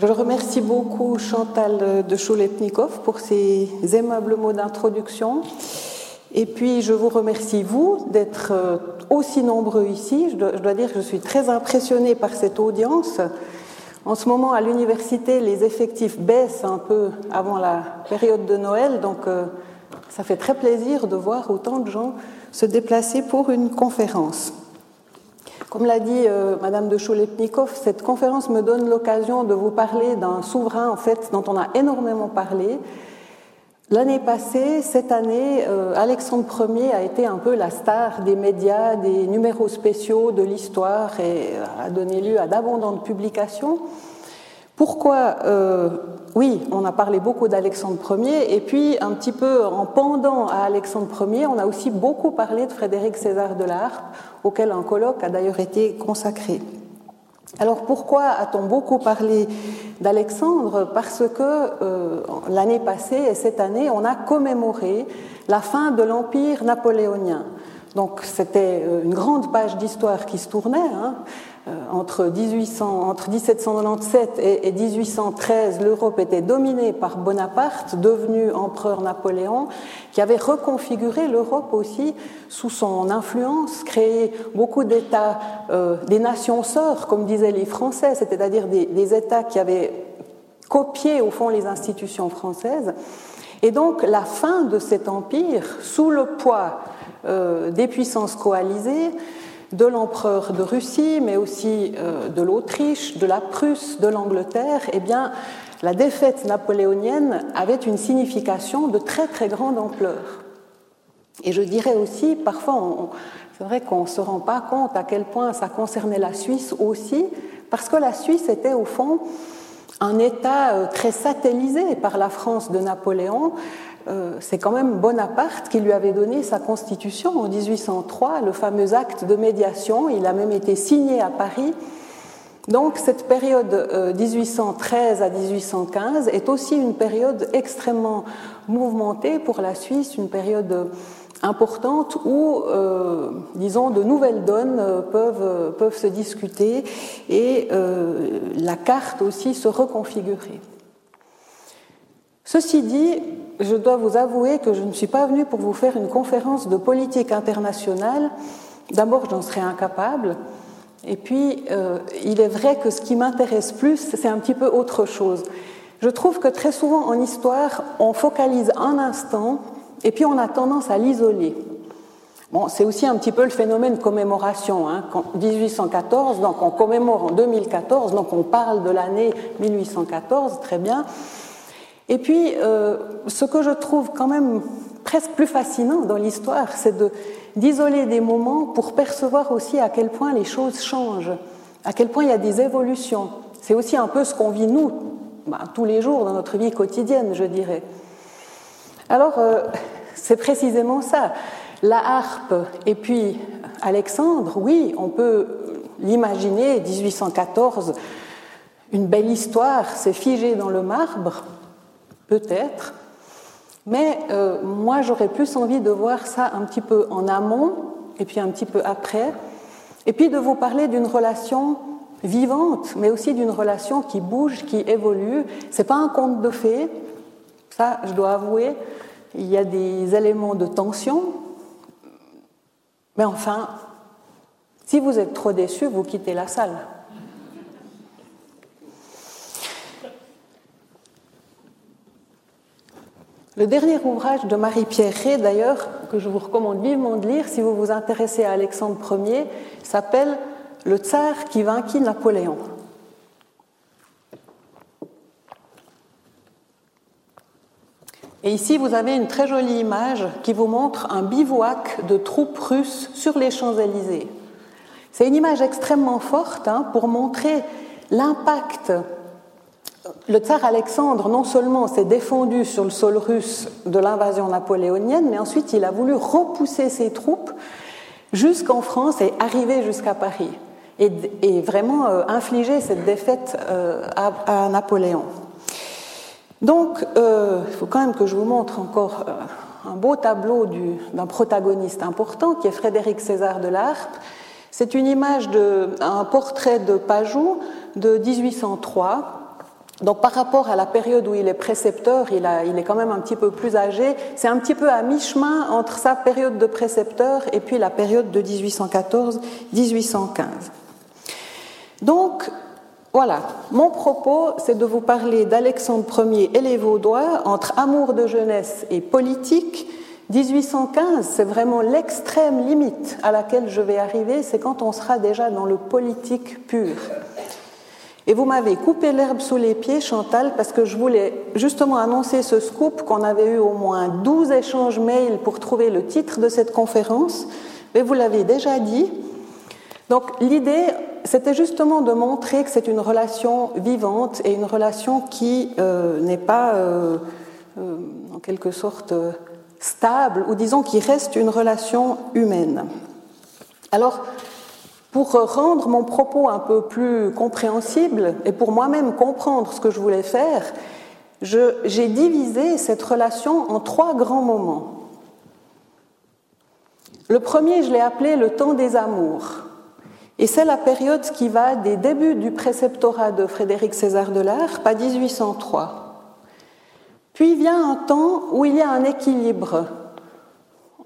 Je remercie beaucoup Chantal de Chouletnikov pour ses aimables mots d'introduction. Et puis, je vous remercie, vous, d'être euh, aussi nombreux ici. Je dois, dire que je suis très impressionnée par cette audience. En ce moment, à l'université, les effectifs baissent un peu avant la période de Noël, donc euh, ça fait très plaisir de voir autant de gens se déplacer pour une conférence. Comme l'a dit euh, Madame de Choulepnikov, cette conférence me donne l'occasion de vous parler d'un souverain en fait dont on a énormément parlé. L'année passée, cette année, euh, Alexandre Ier a été un peu la star des médias, des numéros spéciaux de l'histoire et a donné lieu à d'abondantes publications. Pourquoi euh, Oui, on a parlé beaucoup d'Alexandre Ier, et puis un petit peu en pendant à Alexandre Ier, on a aussi beaucoup parlé de Frédéric César de la auquel un colloque a d'ailleurs été consacré. Alors pourquoi a-t-on beaucoup parlé d'Alexandre? Parce que euh, l'année passée et cette année, on a commémoré la fin de l'Empire napoléonien. Donc c'était euh, une grande page d'histoire qui se tournait. Hein. Euh, entre, 1800, entre 1797 et, 1813, l'Europe était dominée par Bonaparte, devenu empereur Napoléon, qui avait reconfiguré l'Europe aussi sous son influence, créé beaucoup d'États, euh, des nations sœurs, comme disaient les Français, c'est-à-dire des, des États qui avaient copié au fond les institutions françaises. Et donc la fin de cet empire, sous le poids euh, des puissances coalisées, de l'empereur de Russie, mais aussi euh, de l'Autriche, de la Prusse, de l'Angleterre, eh bien, la défaite napoléonienne avait une signification de très très grande ampleur. Et je dirais aussi, parfois, c'est vrai qu'on ne se rend pas compte à quel point ça concernait la Suisse aussi, parce que la Suisse était au fond un État euh, très satellisé par la France de Napoléon, c'est quand même Bonaparte qui lui avait donné sa constitution en 1803, le fameux acte de médiation. Il a même été signé à Paris. Donc cette période 1813 euh, à 1815 est aussi une période extrêmement mouvementée pour la Suisse, une période importante où, euh, disons, de nouvelles donnes peuvent, peuvent se discuter et la carte aussi se reconfigurer. Ceci dit, je dois vous avouer que je ne suis pas venue pour vous faire une conférence de politique internationale. D'abord, j'en serais incapable. Et puis, euh, il est vrai que ce qui m'intéresse plus, c'est un petit peu autre chose. Je trouve que très souvent en histoire, on focalise un instant et puis on a tendance à l'isoler. Bon, c'est aussi un petit peu le phénomène commémoration. Hein. 1814, donc on commémore en 2014, donc on parle de l'année 1814, très bien. Et puis, euh, ce que je trouve quand même presque plus fascinant dans l'histoire, c'est d'isoler des moments pour percevoir aussi à quel point les choses changent, à quel point il y a des évolutions. C'est aussi un peu ce qu'on vit nous, bah, tous les jours dans notre vie quotidienne, je dirais. Alors, euh, c'est précisément ça. La harpe et puis Alexandre, oui, on peut l'imaginer, 1814, une belle histoire, c'est figé dans le marbre, peut-être, mais euh, moi j'aurais plus envie de voir ça un petit peu en amont et puis un petit peu après, et puis de vous parler d'une relation vivante, mais aussi d'une relation qui bouge, qui évolue. C'est pas un conte de fées, ça je dois avouer, il y a des éléments de tension, mais enfin, si vous êtes trop déçu, vous quittez la salle. Le dernier ouvrage de Marie-Pierre Ré, d'ailleurs, que je vous recommande vivement de lire si vous vous intéressez à Alexandre Ier, s'appelle Le tsar qui vainquit Napoléon. Et ici, vous avez une très jolie image qui vous montre un bivouac de troupes russes sur les Champs-Élysées. C'est une image extrêmement forte hein, pour montrer l'impact le tsar Alexandre, non seulement s'est défendu sur le sol russe de l'invasion napoléonienne, mais ensuite il a voulu repousser ses troupes jusqu'en France et arriver jusqu'à Paris, et, vraiment euh, infliger cette défaite euh, à, Napoléon. Donc, euh, il faut quand même que je vous montre encore un beau tableau d'un protagoniste important qui est Frédéric César de l'Arpe. C'est une image d'un portrait de Pajou de 1803 Donc par rapport à la période où il est précepteur, il, est quand même un petit peu plus âgé. C'est un petit peu à mi-chemin entre sa période de précepteur et puis la période de 1814-1815. Donc voilà, mon propos, c'est de vous parler d'Alexandre Ier et les Vaudois entre amour de jeunesse et politique. 1815, c'est vraiment l'extrême limite à laquelle je vais arriver, c'est quand on sera déjà dans le politique pur. Et vous m'avez coupé l'herbe sous les pieds, Chantal, parce que je voulais justement annoncer ce scoop qu'on avait eu au moins 12 échanges mails pour trouver le titre de cette conférence. Mais vous l'avez déjà dit. Donc l'idée, c'était justement de montrer que c'est une relation vivante et une relation qui euh, n'est pas, euh, euh, en quelque sorte, stable, ou disons qui reste une relation humaine. Alors, pour rendre mon propos un peu plus compréhensible et pour moi-même comprendre ce que je voulais faire, j'ai divisé cette relation en trois grands moments. Le premier, je l'ai appelé le temps des amours. Et c'est la période qui va des débuts du préceptorat de Frédéric César de l'Arc à 1803. Puis vient un temps où il y a un équilibre,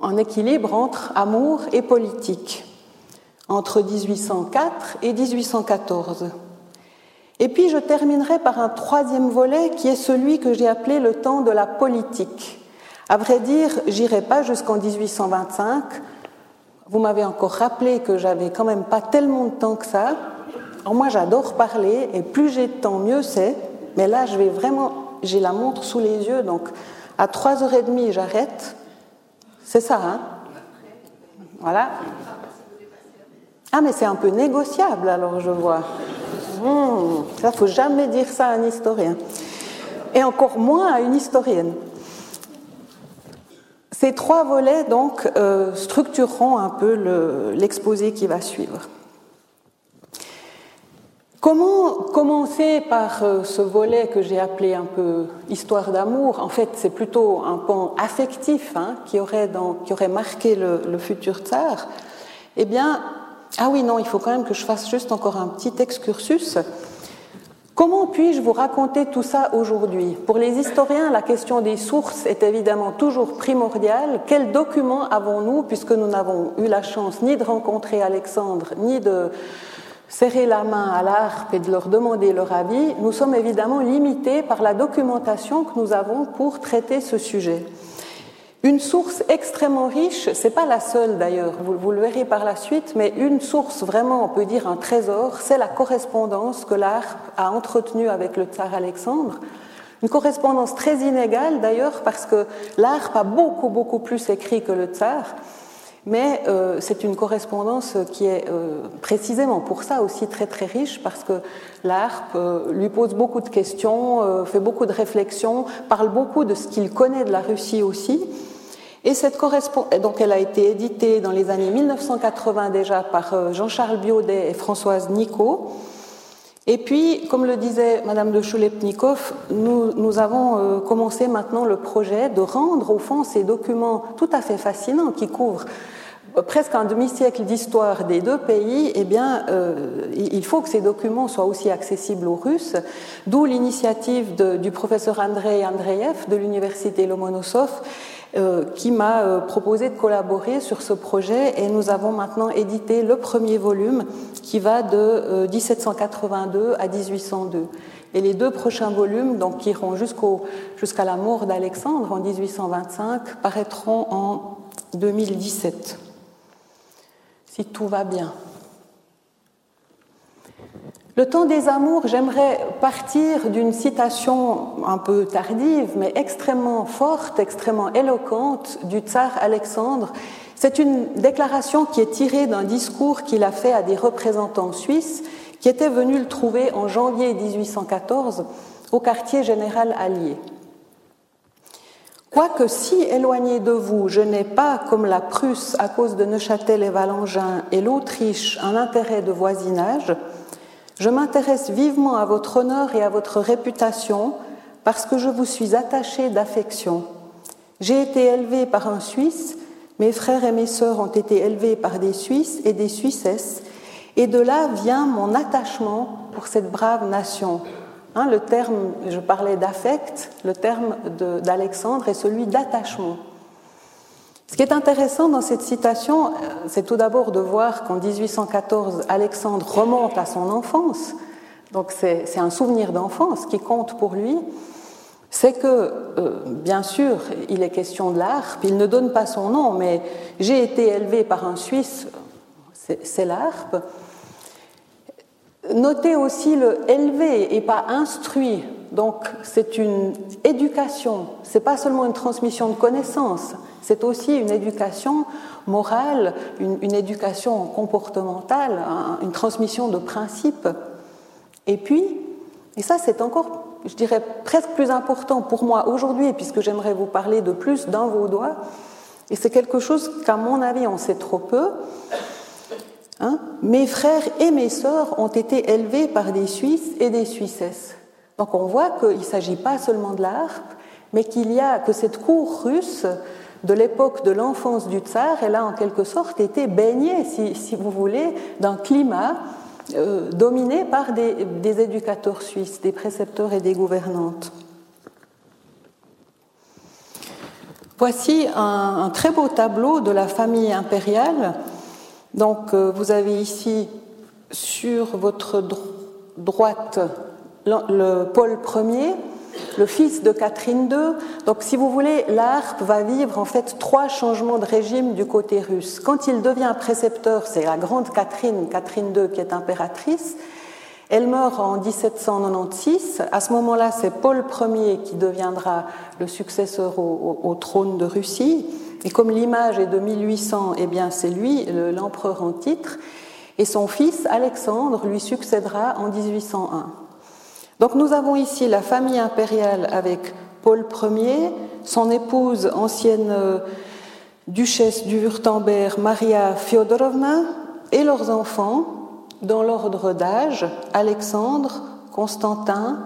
un équilibre entre amour et politique entre 1804 et 1814. Et puis je terminerai par un troisième volet qui est celui que j'ai appelé le temps de la politique. À vrai dire, j'irai pas jusqu'en 1825. Vous m'avez encore rappelé que j'avais quand même pas tellement de temps que ça. Alors moi, j'adore parler et plus j'ai de temps, mieux c'est. Mais là, je vais vraiment, j'ai la montre sous les yeux, donc à 3h30, j'arrête. C'est ça, hein? Voilà. Ah, mais c'est un peu négociable, alors je vois. Hmm, ça, faut jamais dire ça à un historien. Et encore moins à une historienne. Ces trois volets, donc, euh, structureront un peu l'exposé qui va suivre. Comment commencer par euh, ce volet que j'ai appelé un peu histoire d'amour? En fait, c'est plutôt un pan affectif hein, qui, aurait qui, aurait marqué le, le futur tsar. Eh bien, ah oui, non, il faut quand même que je fasse juste encore un petit excursus. Comment puis-je vous raconter tout ça aujourd'hui? Pour les historiens, la question des sources est évidemment toujours primordiale. Quels documents avons-nous, puisque nous n'avons eu la chance ni de rencontrer Alexandre, ni de serrer la main à l'ARP et de leur demander leur avis? Nous sommes évidemment limités par la documentation que nous avons pour traiter ce sujet. Une source extrêmement riche, c'est pas la seule d'ailleurs, vous, le verrez par la suite, mais une source vraiment, on peut dire un trésor, c'est la correspondance que l'ARP a entretenue avec le tsar Alexandre. Une correspondance très inégale d'ailleurs, parce que l'ARP a beaucoup, beaucoup plus écrit que le tsar, mais euh, c'est une correspondance qui est euh, précisément pour ça aussi très, très riche, parce que l'ARP euh, lui pose beaucoup de questions, fait beaucoup de réflexions, parle beaucoup de ce qu'il connaît de la Russie aussi. Et cette correspondance, donc elle a été éditée dans les années 1980 déjà par euh, Jean-Charles Biaudet et Françoise Nico. Et puis, comme le disait Madame de Choulepnikov, nous, avons euh, commencé maintenant le projet de rendre au fond ces documents tout à fait fascinants qui couvrent euh, presque un demi-siècle d'histoire des deux pays, eh bien, il faut que ces documents soient aussi accessibles aux Russes, d'où l'initiative du professeur Andrei Andreev de l'université Lomonosov qui m'a euh, proposé de collaborer sur ce projet et nous avons maintenant édité le premier volume qui va de 1782 euh, à 1802. Et les deux prochains volumes, donc qui iront jusqu'à la mort d'Alexandre en 1825, paraîtront en 2017, si tout va bien. Le temps des amours, j'aimerais partir d'une citation un peu tardive, mais extrêmement forte, extrêmement éloquente du tsar Alexandre. C'est une déclaration qui est tirée d'un discours qu'il a fait à des représentants suisses qui étaient venus le trouver en janvier 1814 au quartier général allié. Quoique si éloigné de vous, je n'ai pas, comme la Prusse à cause de Neuchâtel et Valangin et l'Autriche, un intérêt de voisinage, je m'intéresse vivement à votre honneur et à votre réputation parce que je vous suis attaché d'affection. J'ai été élevé par un Suisse, mes frères et mes sœurs ont été élevés par des Suisses et des Suissesses, et de là vient mon attachement pour cette brave nation. Hein, le terme, je parlais d'affect, le terme d'Alexandre est celui d'attachement. Ce qui est intéressant dans cette citation, euh, c'est tout d'abord de voir qu'en 1814, Alexandre remonte à son enfance, donc c'est un souvenir d'enfance qui compte pour lui, c'est que, euh, bien sûr, il est question de l'harpe, il ne donne pas son nom, mais j'ai été élevé par un Suisse, c'est l'harpe. Notez aussi le élevé et pas instruit. Donc c'est une éducation, c'est pas seulement une transmission de connaissances, c'est aussi une éducation morale, une, éducation comportementale, une transmission de principes. Et puis, et ça c'est encore, je dirais, presque plus important pour moi aujourd'hui, puisque j'aimerais vous parler de plus d'un vaudois, et c'est quelque chose qu'à mon avis on sait trop peu. Hein. mes frères et mes sœurs ont été élevés par des Suisses et des Suissesses. Donc on voit qu'il ne s'agit pas seulement de la mais qu'il y a que cette cour russe de l'époque de l'enfance du tsar, elle a en quelque sorte été baignée, si, vous voulez, d'un climat euh, dominé par des, éducateurs suisses, des précepteurs et des gouvernantes. Voici un, très beau tableau de la famille impériale. Donc, euh, vous avez ici sur votre droite le Paul Ier, le fils de Catherine II. Donc, si vous voulez, l'Arp va vivre en fait trois changements de régime du côté russe. Quand il devient précepteur, c'est la grande Catherine, Catherine II, qui est impératrice. Elle meurt en 1796. À ce moment-là, c'est Paul Ier qui deviendra le successeur au, trône de Russie. Et comme l'image est de 1800, eh bien, c'est lui, l'empereur en titre. Et son fils, Alexandre, lui succédera en 1801. Donc nous avons ici la famille impériale avec Paul Ier, son épouse, ancienne euh, duchesse du Wurtemberg, Maria Fyodorovna, et leurs enfants, dans l'ordre d'âge, Alexandre, Constantin,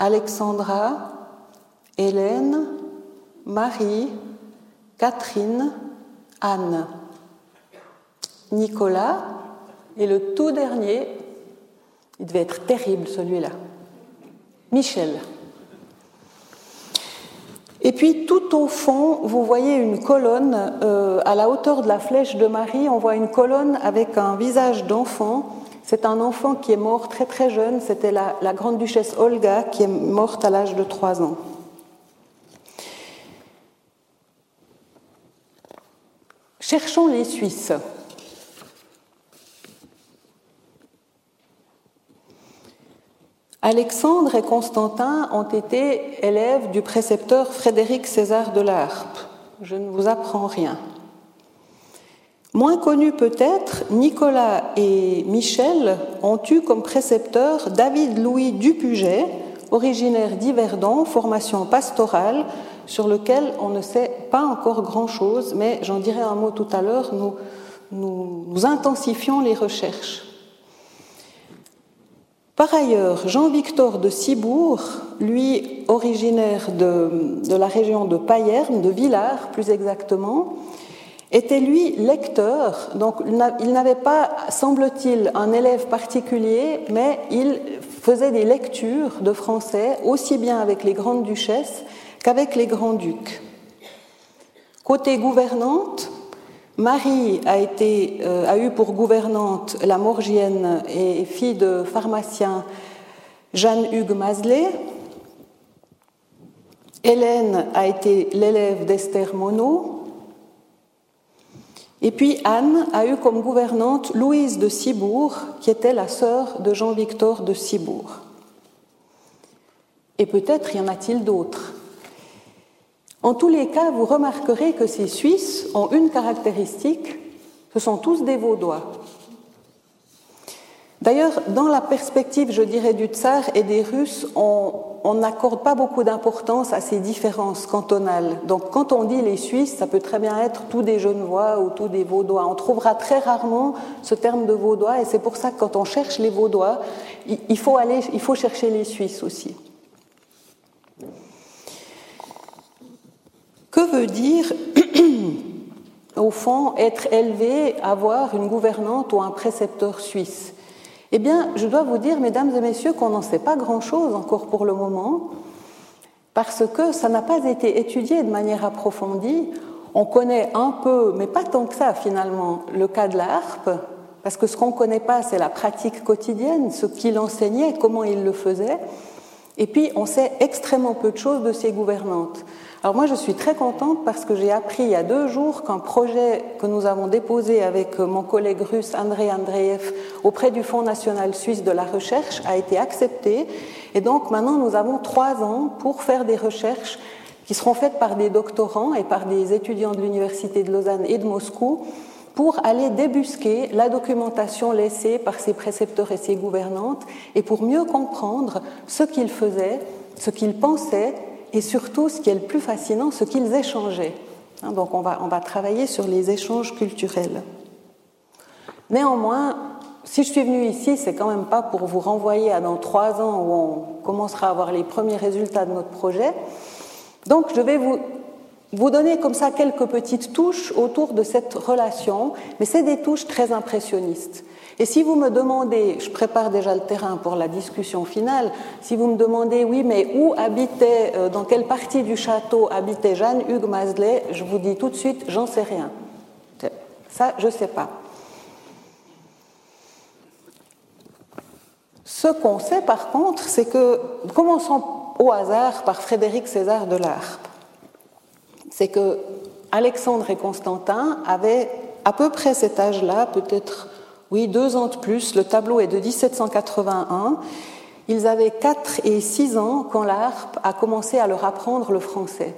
Alexandra, Hélène, Marie, Catherine, Anne, Nicolas, et le tout dernier, il devait être terrible celui-là, Michel. Et puis tout au fond, vous voyez une colonne, euh, à la hauteur de la flèche de Marie, on voit une colonne avec un visage d'enfant. C'est un enfant qui est mort très très jeune, c'était la, la grande duchesse Olga qui est morte à l'âge de 3 ans. Cherchons les Suisses. Alexandre et Constantin ont été élèves du précepteur Frédéric César de l'Arpe. Je ne vous apprends rien. Moins connus peut-être, Nicolas et Michel ont eu comme précepteur David Louis Dupuget, originaire d'Yverdon, formation pastorale, sur lequel on ne sait pas encore grand-chose, mais j'en dirai un mot tout à l'heure, nous intensifions les recherches. Par ailleurs, Jean-Victor de Cibourg, lui originaire de, la région de Payerne, de Villars plus exactement, était lui lecteur, donc il n'avait pas, semble-t-il, un élève particulier, mais il faisait des lectures de français aussi bien avec les grandes duchesses qu'avec les grands ducs. Côté gouvernante, Marie euh, a eu pour gouvernante la morgienne et fille de pharmacien Jeanne-Hugues Mazelet. Hélène a été l'élève d'Esther Monod. Et puis Anne a eu comme gouvernante Louise de Cibourg, qui était la sœur de Jean-Victor de Cibourg. Et peut-être y en a-t-il d'autres. En tous les cas, vous remarquerez que ces Suisses ont une caractéristique, ce sont tous des Vaudois. D'ailleurs, dans la perspective, je dirais, du tsar et des Russes, on n'accorde pas beaucoup d'importance à ces différences cantonales. Donc, quand on dit les Suisses, ça peut très bien être tous des Genevois ou tous des Vaudois. On trouvera très rarement ce terme de Vaudois, et c'est pour ça que quand on cherche les Vaudois, il faut, il faut chercher les Suisses aussi. Que veut dire, au fond, être élevé, avoir une gouvernante ou un précepteur suisse? Eh bien, je dois vous dire, mesdames et messieurs, qu'on n'en sait pas grand-chose encore pour le moment, parce que ça n'a pas été étudié de manière approfondie. On connaît un peu, mais pas tant que ça finalement, le cas de la harpe, parce que ce qu'on ne connaît pas, c'est la pratique quotidienne, ce qu'il enseignait, comment il le faisait. Et puis, on sait extrêmement peu de choses de ses gouvernantes. Alors moi, je suis très contente parce que j'ai appris il y a deux jours qu'un projet que nous avons déposé avec mon collègue russe André Andreev auprès du Fonds national suisse de la recherche a été accepté. Et donc maintenant, nous avons trois ans pour faire des recherches qui seront faites par des doctorants et par des étudiants de l'Université de Lausanne et de Moscou pour aller débusquer la documentation laissée par ses précepteurs et ses gouvernantes et pour mieux comprendre ce qu'ils faisaient, ce qu'ils pensaient et surtout, ce qui est le plus fascinant, ce qu'ils échangeaient. Hein, donc on va, on va travailler sur les échanges culturels. Néanmoins, si je suis venue ici, c'est quand même pas pour vous renvoyer à dans trois ans où on commencera à avoir les premiers résultats de notre projet. Donc je vais vous, vous donner comme ça quelques petites touches autour de cette relation, mais c'est des touches très impressionnistes. Et si vous me demandez, je prépare déjà le terrain pour la discussion finale, si vous me demandez, oui, mais où habitait, euh, dans quelle partie du château habitait Jeanne Hugues Mazelet, je vous dis tout de suite, j'en sais rien. Ça, je ne sais pas. Ce qu'on sait par contre, c'est que, commençons au hasard par Frédéric César de l'Arpe, c'est que Alexandre et Constantin avaient à peu près cet âge-là, peut-être oui, deux ans de plus. Le tableau est de 1781. Ils avaient 4 et 6 ans quand l'ARP a commencé à leur apprendre le français.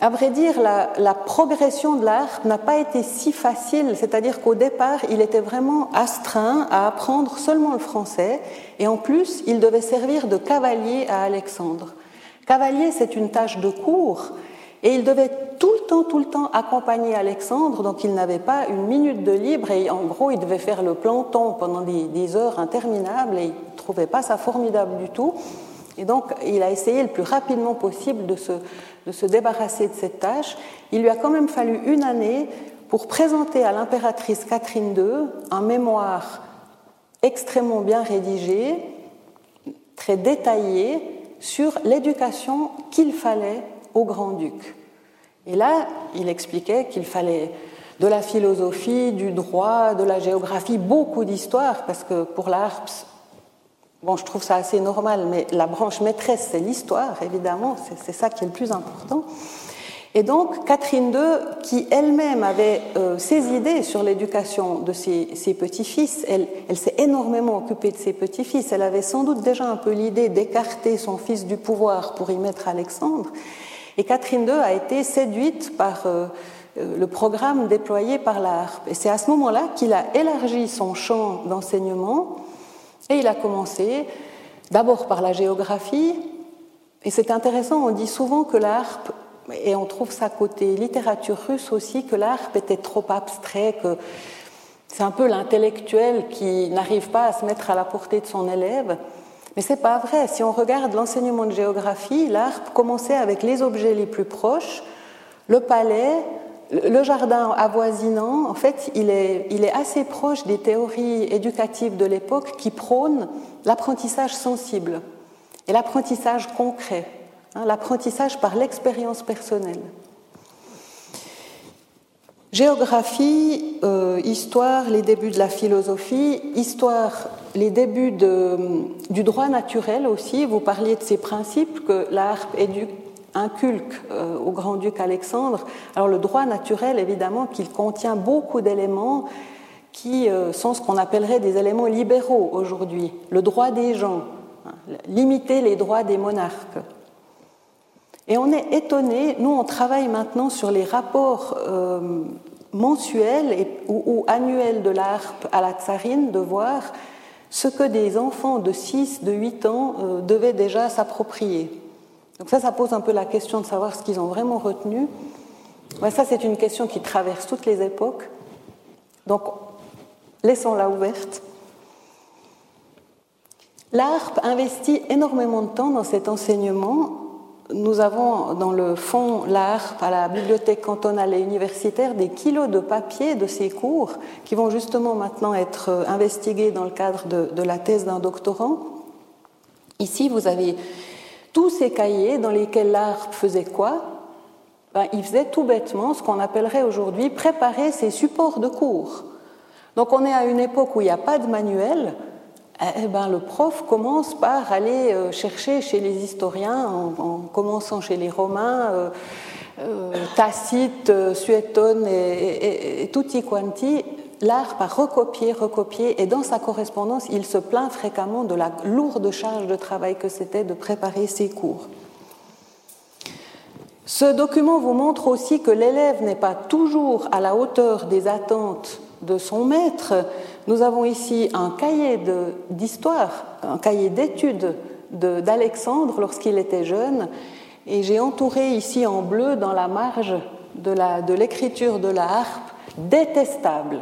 À vrai dire, la, la progression de l'ARP n'a pas été si facile, c'est-à-dire qu'au départ, il était vraiment astreint à apprendre seulement le français, et en plus, il devait servir de cavalier à Alexandre. Cavalier, c'est une tâche de cours, et il devait tout le temps, tout le temps accompagner Alexandre, donc il n'avait pas une minute de libre et en gros il devait faire le planton pendant des, heures interminables et il ne trouvait pas ça formidable du tout. Et donc il a essayé le plus rapidement possible de se, de se débarrasser de cette tâche. Il lui a quand même fallu une année pour présenter à l'impératrice Catherine II un mémoire extrêmement bien rédigé, très détaillé, sur l'éducation qu'il fallait au grand-duc. Et là, il expliquait qu'il fallait de la philosophie, du droit, de la géographie, beaucoup d'histoire, parce que pour l'ARPS, bon, je trouve ça assez normal, mais la branche maîtresse, c'est l'histoire, évidemment, c'est ça qui est le plus important. Et donc, Catherine II, qui elle-même avait euh, ses idées sur l'éducation de ses, petits-fils, elle s'est énormément occupée de ses petits-fils. Elle avait sans doute déjà un peu l'idée d'écarter son fils du pouvoir pour y mettre Alexandre. Et Catherine II a été séduite par euh, euh, le programme déployé par l'ARP. Et c'est à ce moment-là qu'il a élargi son champ d'enseignement et il a commencé d'abord par la géographie. Et c'est intéressant, on dit souvent que l'ARP, et on trouve ça côté littérature russe aussi, que l'ARP était trop abstrait, que c'est un peu l'intellectuel qui n'arrive pas à se mettre à la portée de son élève. Mais ce n'est pas vrai. Si on regarde l'enseignement de géographie, l'ARP commençait avec les objets les plus proches, le palais, le jardin avoisinant. En fait, il est, il est assez proche des théories éducatives de l'époque qui prônent l'apprentissage sensible et l'apprentissage concret, hein, l'apprentissage par l'expérience personnelle. Géographie, euh, histoire, les débuts de la philosophie, histoire, les débuts du droit naturel aussi. Vous parliez de ces principes que l'ARP inculque euh, au grand-duc Alexandre. Alors le droit naturel, évidemment, qu'il contient beaucoup d'éléments qui euh, sont ce qu'on appellerait des éléments libéraux aujourd'hui. Le droit des gens, hein, limiter les droits des monarques. Et on est étonné, nous on travaille maintenant sur les rapports euh, mensuels ou, annuels de l'ARP à la tsarine, de voir ce que des enfants de 6, de 8 ans euh, devaient déjà s'approprier. Donc ça, ça pose un peu la question de savoir ce qu'ils ont vraiment retenu. ça, c'est une question qui traverse toutes les époques. Donc, laissons-la ouverte. L'ARP investit énormément de temps dans cet enseignement nous avons dans le fond l'ARP à la bibliothèque cantonale et universitaire des kilos de papier de ces cours qui vont justement maintenant être investigués dans le cadre de, la thèse d'un doctorant. Ici, vous avez tous ces cahiers dans lesquels l'ARP faisait quoi? Ben, Il faisait tout bêtement ce qu'on appellerait aujourd'hui préparer ses supports de cours. Donc on est à une époque où il n'y a pas de manuel, eh ben, le prof commence par aller euh, chercher chez les historiens, en, commençant chez les Romains, euh, euh, Tacite, Suétone et, tutti quanti, l'art par recopier, recopier, et dans sa correspondance, il se plaint fréquemment de la lourde charge de travail que c'était de préparer ses cours. Ce document vous montre aussi que l'élève n'est pas toujours à la hauteur des attentes de son maître, nous avons ici un cahier d'histoire, un cahier d'études d'Alexandre lorsqu'il était jeune, et j'ai entouré ici en bleu dans la marge de l'écriture de, la harpe détestable.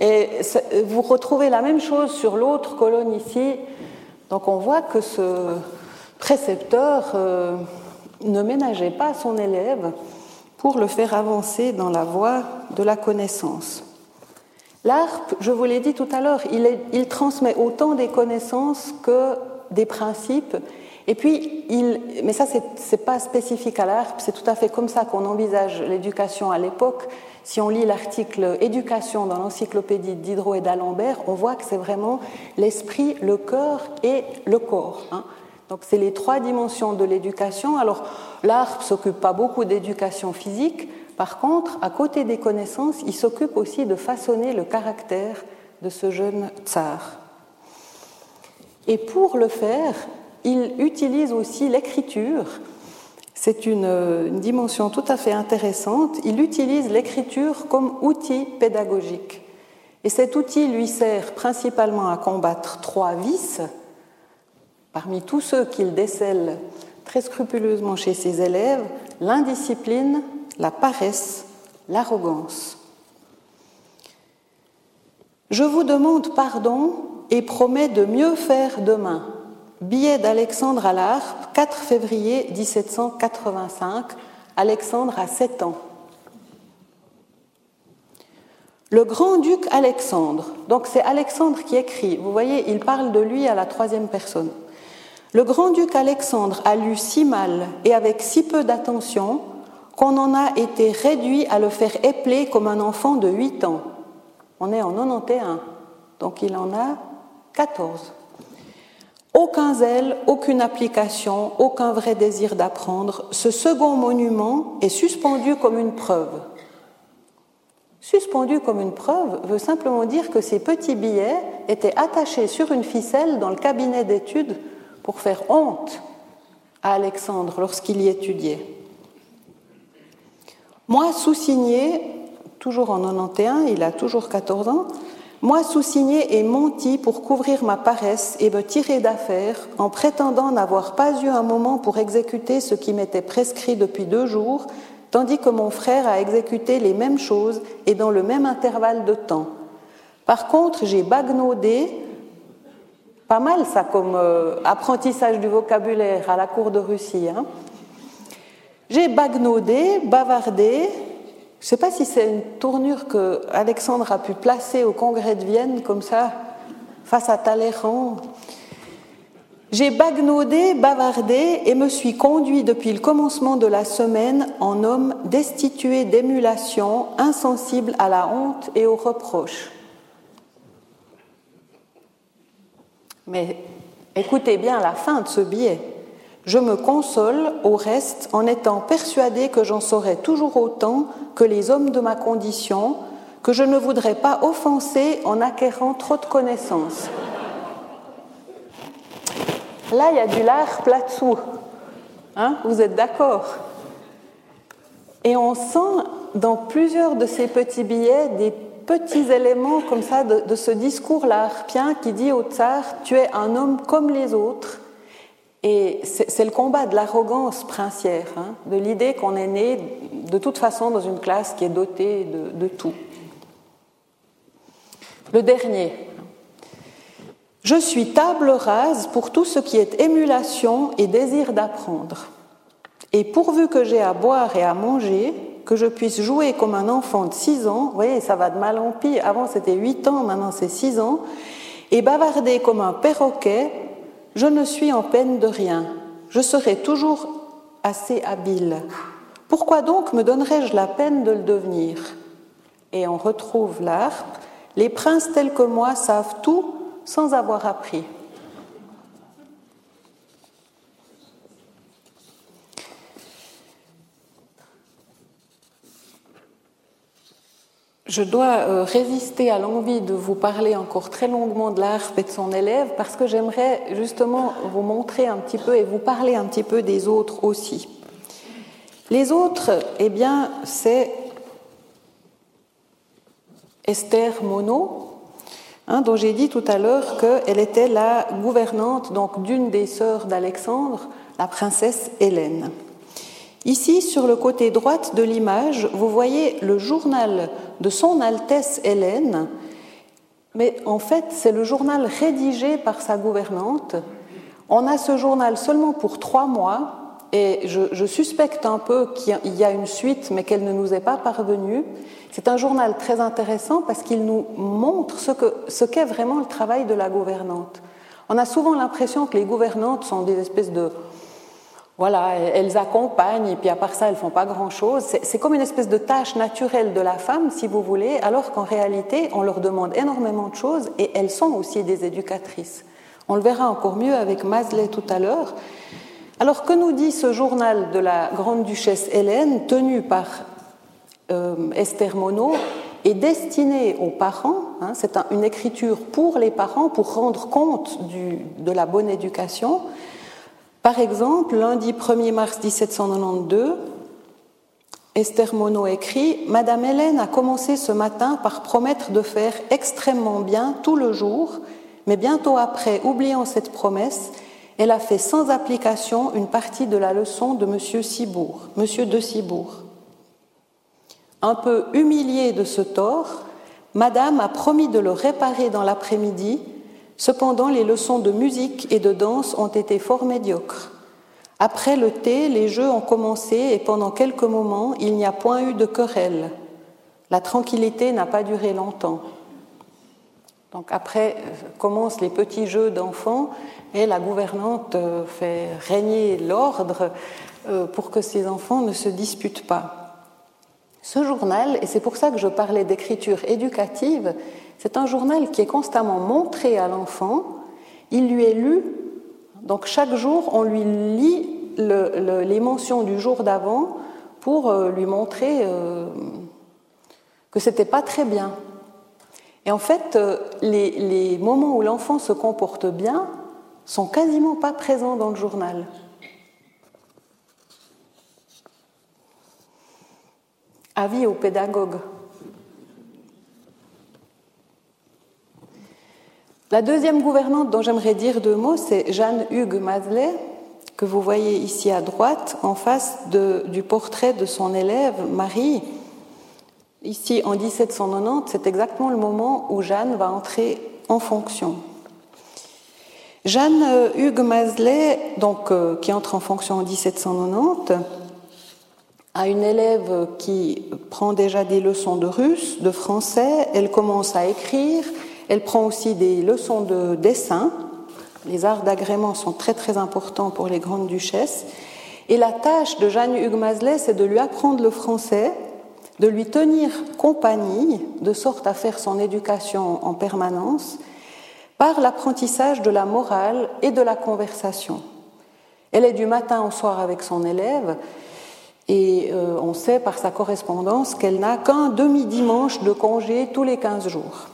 Et vous retrouvez la même chose sur l'autre colonne ici. Donc on voit que ce précepteur euh, ne ménageait pas son élève pour le faire avancer dans la voie de la connaissance. L'ARP, je vous l'ai dit tout à l'heure, il, transmet autant des connaissances que des principes. Et puis, il, mais ça, ce n'est pas spécifique à l'ARP, c'est tout à fait comme ça qu'on envisage l'éducation à l'époque. Si on lit l'article Éducation dans l'encyclopédie Diderot et d'Alembert, on voit que c'est vraiment l'esprit, le cœur et le corps. Hein. Donc, c'est les trois dimensions de l'éducation. Alors, l'ARP s'occupe pas beaucoup d'éducation physique, par contre, à côté des connaissances, il s'occupe aussi de façonner le caractère de ce jeune tsar. Et pour le faire, il utilise aussi l'écriture. C'est une, dimension tout à fait intéressante. Il utilise l'écriture comme outil pédagogique. Et cet outil lui sert principalement à combattre trois vices. Parmi tous ceux qu'il décèle très scrupuleusement chez ses élèves, l'indiscipline, la paresse, l'arrogance. Je vous demande pardon et promets de mieux faire demain. Billet d'Alexandre à l'Arpe, 4 février 1785. Alexandre a 7 ans. Le grand-duc Alexandre, donc c'est Alexandre qui écrit, vous voyez, il parle de lui à la troisième personne. Le grand-duc Alexandre a lu si mal et avec si peu d'attention qu'on en a été réduit à le faire épeler comme un enfant de 8 ans. On est en 91, donc il en a 14. Aucun zèle, aucune application, aucun vrai désir d'apprendre, ce second monument est suspendu comme une preuve. Suspendu comme une preuve veut simplement dire que ces petits billets étaient attachés sur une ficelle dans le cabinet d'études pour faire honte à Alexandre lorsqu'il y étudiait. Moi, sous-signé, toujours en 91, il a toujours 14 ans, moi, sous-signé et menti pour couvrir ma paresse et me tirer d'affaire en prétendant n'avoir pas eu un moment pour exécuter ce qui m'était prescrit depuis deux jours, tandis que mon frère a exécuté les mêmes choses et dans le même intervalle de temps. Par contre, j'ai bagnaudé, pas mal ça comme euh, apprentissage du vocabulaire à la cour de Russie, hein, j'ai bagnaudé, bavardé. Je ne sais pas si c'est une tournure que Alexandre a pu placer au congrès de Vienne, comme ça, face à Talleyrand. J'ai bagnaudé, bavardé et me suis conduit depuis le commencement de la semaine en homme destitué d'émulation, insensible à la honte et aux reproches. Mais écoutez bien la fin de ce billet. Je me console au reste en étant persuadé que j'en saurai toujours autant que les hommes de ma condition, que je ne voudrais pas offenser en acquérant trop de connaissances. Là, il y a du lard plat-dessous. Hein, vous êtes d'accord? Et on sent dans plusieurs de ces petits billets des petits éléments comme ça de, de ce discours larpien qui dit au tsar Tu es un homme comme les autres et c'est le combat de l'arrogance princière, hein, de l'idée qu'on est né de toute façon dans une classe qui est dotée de, tout. Le dernier. Je suis table rase pour tout ce qui est émulation et désir d'apprendre. Et pourvu que j'ai à boire et à manger, que je puisse jouer comme un enfant de 6 ans, vous voyez, ça va de mal en pire, avant c'était 8 ans, maintenant c'est 6 ans, et bavarder comme un perroquet, je ne suis en peine de rien. Je serai toujours assez habile. Pourquoi donc me donnerais-je la peine de le devenir? Et on retrouve l'art. Les princes tels que moi savent tout sans avoir appris. Je dois euh, résister à l'envie de vous parler encore très longuement de l'art et de son élève parce que j'aimerais justement vous montrer un petit peu et vous parler un petit peu des autres aussi. Les autres, eh bien, c'est Esther Monod, hein, dont j'ai dit tout à l'heure qu'elle était la gouvernante donc d'une des sœurs d'Alexandre, la princesse Hélène. Ici, sur le côté droit de l'image, vous voyez le journal de Son Altesse Hélène, mais en fait, c'est le journal rédigé par sa gouvernante. On a ce journal seulement pour trois mois, et je, suspecte un peu qu'il y a une suite, mais qu'elle ne nous est pas parvenue. C'est un journal très intéressant parce qu'il nous montre ce qu'est vraiment le travail de la gouvernante. On a souvent l'impression que les gouvernantes sont des espèces de voilà, elles accompagnent et puis à part ça, elles font pas grand-chose. C'est comme une espèce de tâche naturelle de la femme, si vous voulez, alors qu'en réalité, on leur demande énormément de choses et elles sont aussi des éducatrices. On le verra encore mieux avec Masley tout à l'heure. Alors que nous dit ce journal de la grande duchesse Hélène, tenu par euh, Esther Monod, est destiné aux parents. Hein, c'est une écriture pour les parents pour rendre compte de la bonne éducation. Par exemple, lundi 1er mars 1792, Esther Monod écrit Madame Hélène a commencé ce matin par promettre de faire extrêmement bien tout le jour, mais bientôt après, oubliant cette promesse, elle a fait sans application une partie de la leçon de Monsieur de Cibourg. Un peu humiliée de ce tort, Madame a promis de le réparer dans l'après-midi Cependant, les leçons de musique et de danse ont été fort médiocres. Après le thé, les jeux ont commencé et pendant quelques moments, il n'y a point eu de querelle. La tranquillité n'a pas duré longtemps. Donc après euh, commencent les petits jeux d'enfants et la gouvernante euh, fait régner l'ordre euh, pour que ces enfants ne se disputent pas. Ce journal, et c'est pour ça que je parlais d'écriture éducative, c'est un journal qui est constamment montré à l'enfant, il lui est lu, donc chaque jour on lui lit les mentions du jour d'avant pour euh, lui montrer euh, que c'était pas très bien. Et en fait, euh, les, moments où l'enfant se comporte bien sont quasiment pas présents dans le journal. Avis aux pédagogues. La deuxième gouvernante dont j'aimerais dire deux mots, c'est Jeanne Hugues Masley, que vous voyez ici à droite, en face du portrait de son élève Marie. Ici, en 1790, c'est exactement le moment où Jeanne va entrer en fonction. Jeanne Hugues Masley, donc, euh, qui entre en fonction en 1790, a une élève qui prend déjà des leçons de russe, de français, elle commence à écrire, elle prend aussi des leçons de dessin. Les arts d'agrément sont très très importants pour les grandes duchesses. Et la tâche de Jeanne Hugues Masley, c'est de lui apprendre le français, de lui tenir compagnie, de sorte à faire son éducation en permanence, par l'apprentissage de la morale et de la conversation. Elle est du matin au soir avec son élève, et euh, on sait par sa correspondance qu'elle n'a qu'un demi-dimanche de congé tous les 15 jours.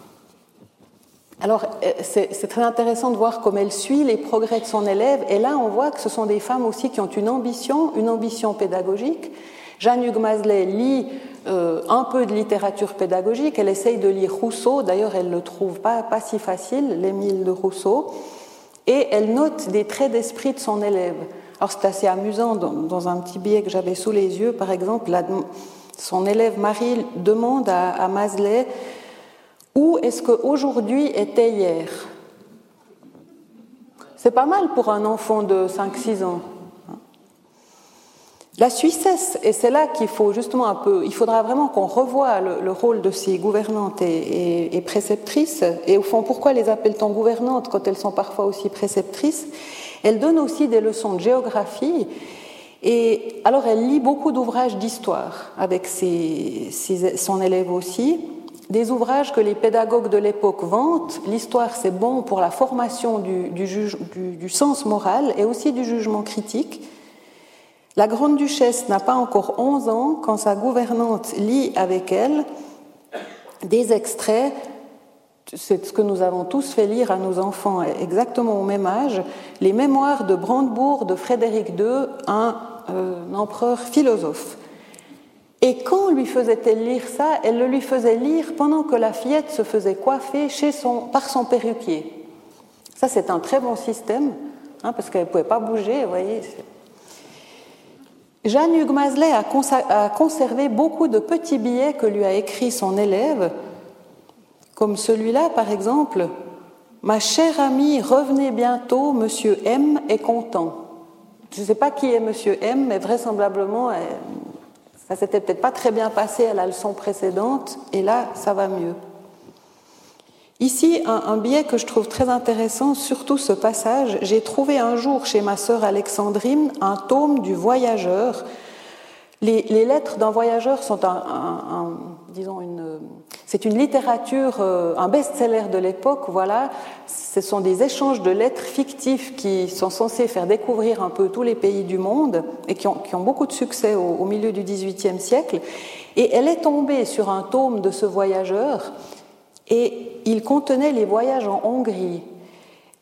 Alors, euh, c'est très intéressant de voir comme elle suit les progrès de son élève. Et là, on voit que ce sont des femmes aussi qui ont une ambition, une ambition pédagogique. Jeanne Hugues Masley lit euh, un peu de littérature pédagogique. Elle essaye de lire Rousseau. D'ailleurs, elle ne le trouve pas, pas si facile, l'Émile de Rousseau. Et elle note des traits d'esprit de son élève. Alors, c'est assez amusant. Dans, un petit billet que j'avais sous les yeux, par exemple, son élève Marie demande à, à où est-ce qu'aujourd'hui était hier? C'est pas mal pour un enfant de 5-6 ans. La Suissesse, et c'est là qu'il faut justement un peu, il faudra vraiment qu'on revoie le, rôle de ces gouvernantes et, préceptrices, et au fond, pourquoi les appelle-t-on gouvernantes quand elles sont parfois aussi préceptrices? Elles donnent aussi des leçons de géographie, et alors elle lit beaucoup d'ouvrages d'histoire avec son élève aussi, des ouvrages que les pédagogues de l'époque vantent. L'histoire, c'est bon pour la formation du, sens moral et aussi du jugement critique. La grande duchesse n'a pas encore 11 ans quand sa gouvernante lit avec elle des extraits, c'est ce que nous avons tous fait lire à nos enfants exactement au même âge, les mémoires de Brandebourg de Frédéric II, un, euh, empereur philosophe. Et quand lui faisait-elle lire ça Elle le lui faisait lire pendant que la fillette se faisait coiffer chez son, par son perruquier. Ça, c'est un très bon système, hein, parce qu'elle ne pouvait pas bouger, vous voyez. Jeanne Hugues Mazelet a, conservé beaucoup de petits billets que lui a écrits son élève, comme celui-là par exemple. Ma chère amie, revenez bientôt, monsieur M est content. Je ne sais pas qui est monsieur M, mais vraisemblablement, ça s'était peut-être pas très bien passé à la leçon précédente, et là, ça va mieux. Ici, un, billet que je trouve très intéressant, surtout ce passage. J'ai trouvé un jour chez ma sœur Alexandrine un tome du voyageur. Les, lettres d'un voyageur sont un, disons une, c'est une littérature, euh, un best-seller de l'époque. Voilà, ce sont des échanges de lettres fictifs qui sont censés faire découvrir un peu tous les pays du monde et qui ont, beaucoup de succès au, au milieu du XVIIIe siècle. Et elle est tombée sur un tome de ce voyageur et il contenait les voyages en Hongrie.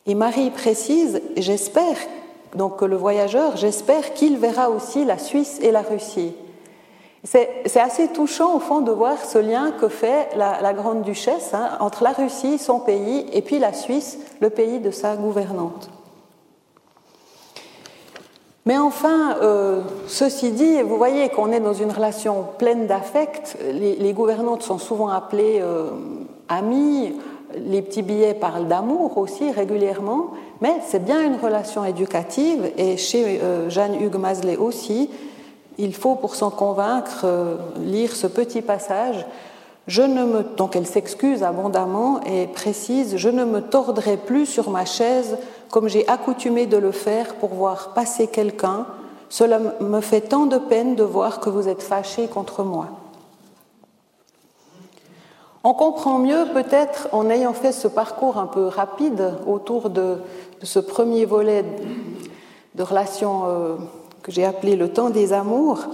Et Marie précise, j'espère, donc le voyageur, j'espère qu'il verra aussi la Suisse et la Russie. C'est assez touchant au fond de voir ce lien que fait la, grande duchesse hein, entre la Russie, son pays, et puis la Suisse, le pays de sa gouvernante. Mais enfin, euh, ceci dit, vous voyez qu'on est dans une relation pleine d'affect. Les, gouvernantes sont souvent appelées euh, amis, les petits billets parlent d'amour aussi régulièrement, mais c'est bien une relation éducative et chez euh, Jeanne Hugues Mazelet aussi, il faut pour s'en convaincre euh, lire ce petit passage. Je ne me, donc elle s'excuse abondamment et précise Je ne me tordrai plus sur ma chaise comme j'ai accoutumé de le faire pour voir passer quelqu'un. Cela me fait tant de peine de voir que vous êtes fâché contre moi. On comprend mieux peut-être en ayant fait ce parcours un peu rapide autour de, ce premier volet de relations euh, que j'ai appelé le temps des amours,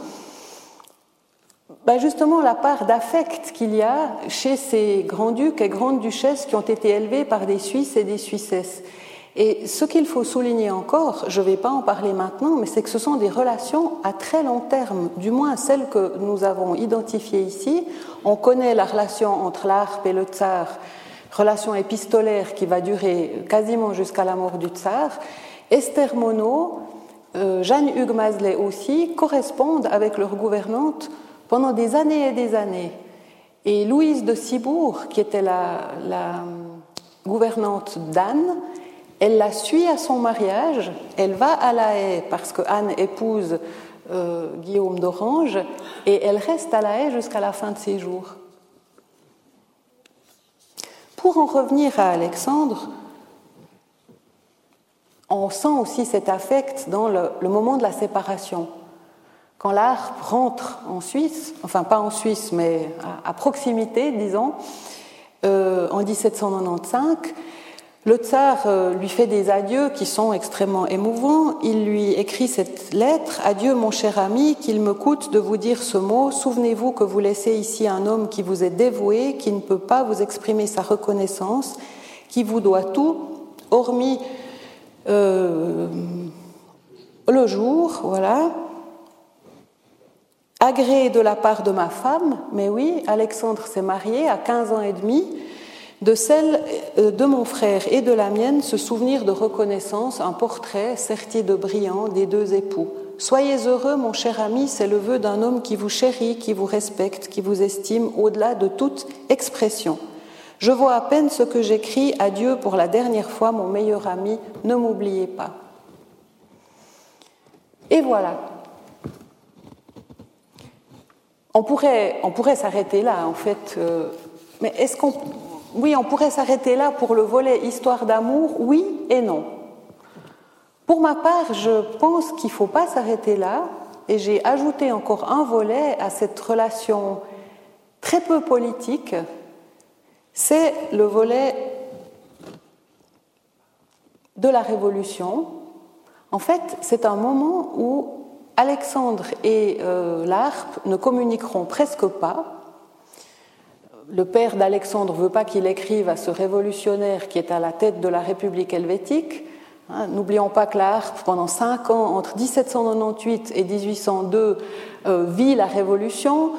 ben justement la part d'affect qu'il y a chez ces grands-ducs et grandes-duchesses qui ont été élevés par des Suisses et des Suissesses. Et ce qu'il faut souligner encore, je ne vais pas en parler maintenant, mais c'est que ce sont des relations à très long terme, du moins celles que nous avons identifiées ici. On connaît la relation entre l'Arpe et le tsar, relation épistolaire qui va durer quasiment jusqu'à la mort du tsar. Esther Monod, euh, Jeanne Hugues Mazelet aussi correspondent avec leur gouvernante pendant des années et des années. Et Louise de Cibourg, qui était la, la gouvernante d'Anne, elle la suit à son mariage, elle va à La Haye parce que Anne épouse euh, Guillaume d'Orange et elle reste à La Haye jusqu'à la fin de ses jours. Pour en revenir à Alexandre, on sent aussi cet affect dans le, moment de la séparation. Quand l'harpe rentre en Suisse, enfin pas en Suisse, mais à, proximité, disons, euh, en 1795, le tsar euh, lui fait des adieux qui sont extrêmement émouvants. Il lui écrit cette lettre Adieu, mon cher ami, qu'il me coûte de vous dire ce mot. Souvenez-vous que vous laissez ici un homme qui vous est dévoué, qui ne peut pas vous exprimer sa reconnaissance, qui vous doit tout, hormis euh, le jour, voilà. Agréé de la part de ma femme, mais oui, Alexandre s'est marié à 15 ans et demi de celle euh, de mon frère et de la mienne ce souvenir de reconnaissance, un portrait serti de brillant des deux époux. Soyez heureux, mon cher ami, c'est le vœu d'un homme qui vous chérit, qui vous respecte, qui vous estime au-delà de toute expression. Je vois à peine ce que j'écris. Adieu pour la dernière fois, mon meilleur ami, ne m'oubliez pas. Et voilà. On pourrait, on pourrait s'arrêter là, en fait. Euh, mais est-ce qu'on. Oui, on pourrait s'arrêter là pour le volet histoire d'amour, oui et non. Pour ma part, je pense qu'il ne faut pas s'arrêter là, et j'ai ajouté encore un volet à cette relation très peu politique, c'est le volet de la Révolution. En fait, c'est un moment où Alexandre et euh, l'Arpe ne communiqueront presque pas. Le père d'Alexandre ne veut pas qu'il écrive à ce révolutionnaire qui est à la tête de la République helvétique. Hein, n'oublions pas que l'Arpe, pendant cinq ans, entre 1798 et 1802, euh, vit la Révolution.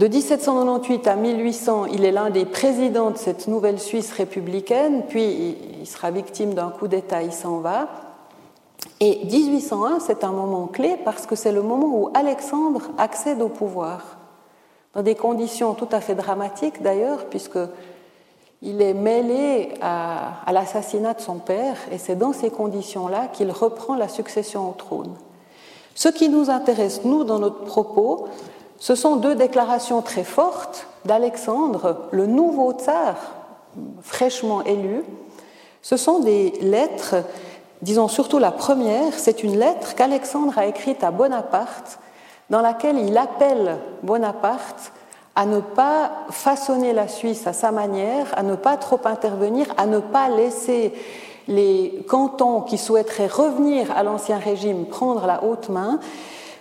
De 1798 à 1800, il est l'un des présidents de cette nouvelle Suisse républicaine, puis il sera victime d'un coup d'État, il s'en va. Et 1801, c'est un moment clé parce que c'est le moment où Alexandre accède au pouvoir, dans des conditions tout à fait dramatiques d'ailleurs, puisque il est mêlé à, à l'assassinat de son père, et c'est dans ces conditions-là qu'il reprend la succession au trône. Ce qui nous intéresse, nous, dans notre propos, ce sont deux déclarations très fortes d'Alexandre, le nouveau tsar, fraîchement élu. Ce sont des lettres, disons surtout la première, c'est une lettre qu'Alexandre a écrite à Bonaparte, dans laquelle il appelle Bonaparte à ne pas façonner la Suisse à sa manière, à ne pas trop intervenir, à ne pas laisser les cantons qui souhaiteraient revenir à l'ancien régime prendre la haute main,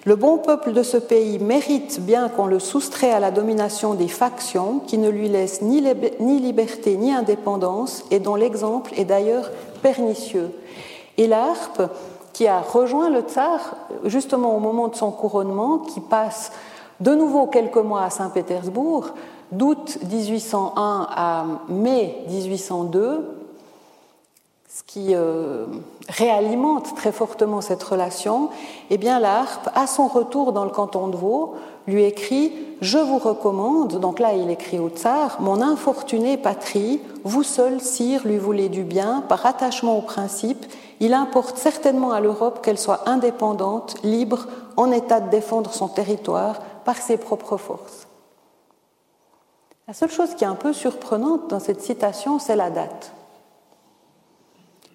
le bon peuple de ce pays mérite bien qu'on le soustrait à la domination des factions qui ne lui laissent ni, liberté ni indépendance et dont l'exemple est d'ailleurs pernicieux. Et l'Arpe, qui a rejoint le tsar justement au moment de son couronnement, qui passe de nouveau quelques mois à Saint-Pétersbourg, d'août 1801 à mai 1802, ce qui euh, réalimente très fortement cette relation, eh bien la à son retour dans le canton de Vaud, lui écrit Je vous recommande, donc là il écrit au tsar, mon infortunée patrie, vous seul, sire, lui voulez du bien, par attachement au principe, il importe certainement à l'Europe qu'elle soit indépendante, libre, en état de défendre son territoire par ses propres forces. La seule chose qui est un peu surprenante dans cette citation, c'est la date.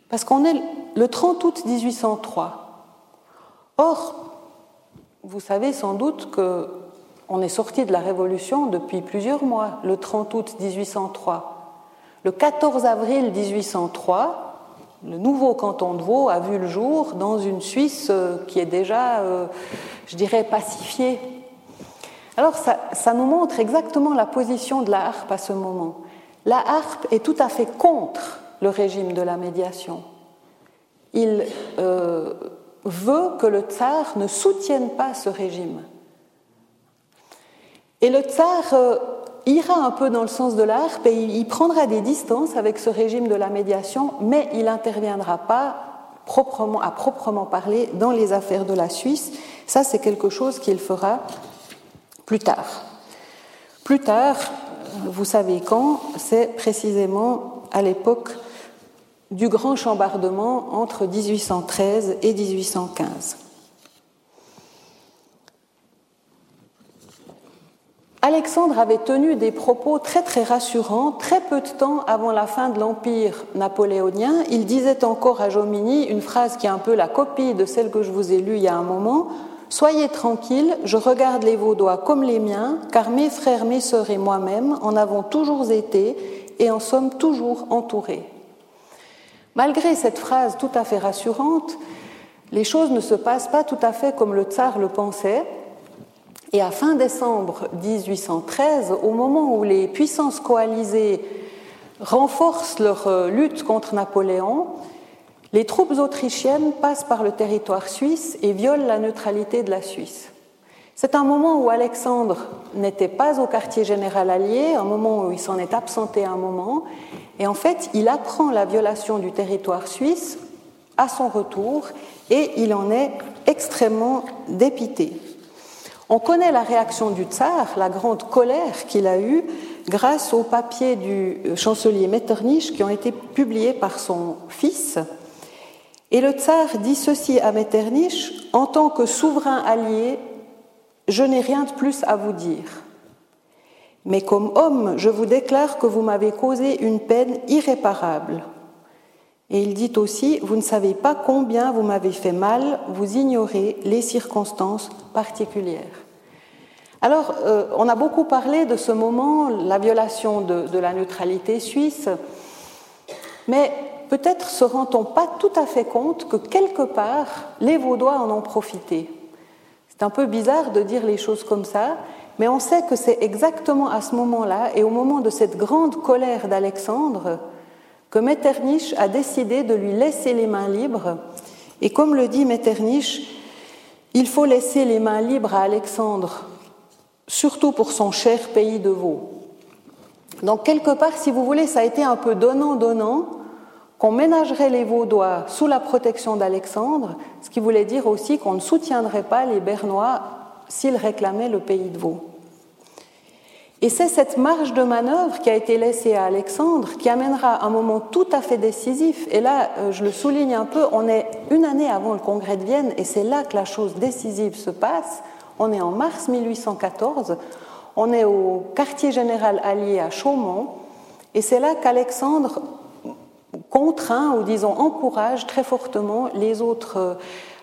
Parce qu'on est le 30 août 1803. Or, vous savez sans doute que on est sorti de la Révolution depuis plusieurs mois, le 30 août 1803. Le 14 avril 1803, le nouveau canton de Vaud a vu le jour dans une Suisse euh, qui est déjà, euh, je dirais, pacifiée. Alors ça, ça, nous montre exactement la position de la harpe à ce moment. La harpe est tout à fait contre le régime de la médiation. Il euh, veut que le tsar ne soutienne pas ce régime. Et le tsar euh, ira un peu dans le sens de l'ARP et il prendra des distances avec ce régime de la médiation, mais il n'interviendra pas proprement, à proprement parler dans les affaires de la Suisse. Ça, c'est quelque chose qu'il fera plus tard. Plus tard, vous savez quand, c'est précisément à l'époque du grand chambardement entre 1813 et 1815. Alexandre avait tenu des propos très très rassurants très peu de temps avant la fin de l'Empire napoléonien. Il disait encore à Jomini une phrase qui est un peu la copie de celle que je vous ai lue il y a un moment. Soyez tranquille, je regarde les Vaudois comme les miens, car mes frères, mes sœurs et moi-même en avons toujours été et en sommes toujours entourés. Malgré cette phrase tout à fait rassurante, les choses ne se passent pas tout à fait comme le tsar le pensait. Et à fin décembre 1813, au moment où les puissances coalisées renforcent leur euh, lutte contre Napoléon, les troupes autrichiennes passent par le territoire suisse et violent la neutralité de la Suisse. C'est un moment où Alexandre n'était pas au quartier général allié, un moment où il s'en est absenté un moment, et en fait, il apprend la violation du territoire suisse à son retour et il en est extrêmement dépité. On connaît la réaction du tsar, la grande colère qu'il a eue grâce aux papiers du chancelier Metternich qui ont été publiés par son fils. Et le tsar dit ceci à Metternich En tant que souverain allié, je n'ai rien de plus à vous dire. Mais comme homme, je vous déclare que vous m'avez causé une peine irréparable. Et il dit aussi, vous ne savez pas combien vous m'avez fait mal, vous ignorez les circonstances particulières. Alors, euh, on a beaucoup parlé de ce moment, la violation de, la neutralité suisse, mais peut-être se rend-on pas tout à fait compte que quelque part, les Vaudois en ont profité. C'est un peu bizarre de dire les choses comme ça, mais on sait que c'est exactement à ce moment-là et au moment de cette grande colère d'Alexandre que Metternich a décidé de lui laisser les mains libres. Et comme le dit Metternich, il faut laisser les mains libres à Alexandre, surtout pour son cher pays de Vaud. Donc quelque part, si vous voulez, ça a été un peu donnant-donnant qu'on ménagerait les Vaudois sous la protection d'Alexandre, ce qui voulait dire aussi qu'on ne soutiendrait pas les Bernois s'ils réclamaient le pays de Vaud. Et c'est cette marge de manœuvre qui a été laissée à Alexandre qui amènera un moment tout à fait décisif. Et là, euh, je le souligne un peu, on est une année avant le congrès de Vienne et c'est là que la chose décisive se passe. On est en mars 1814, on est au quartier général allié à Chaumont et c'est là qu'Alexandre contraint ou disons encourage très fortement les autres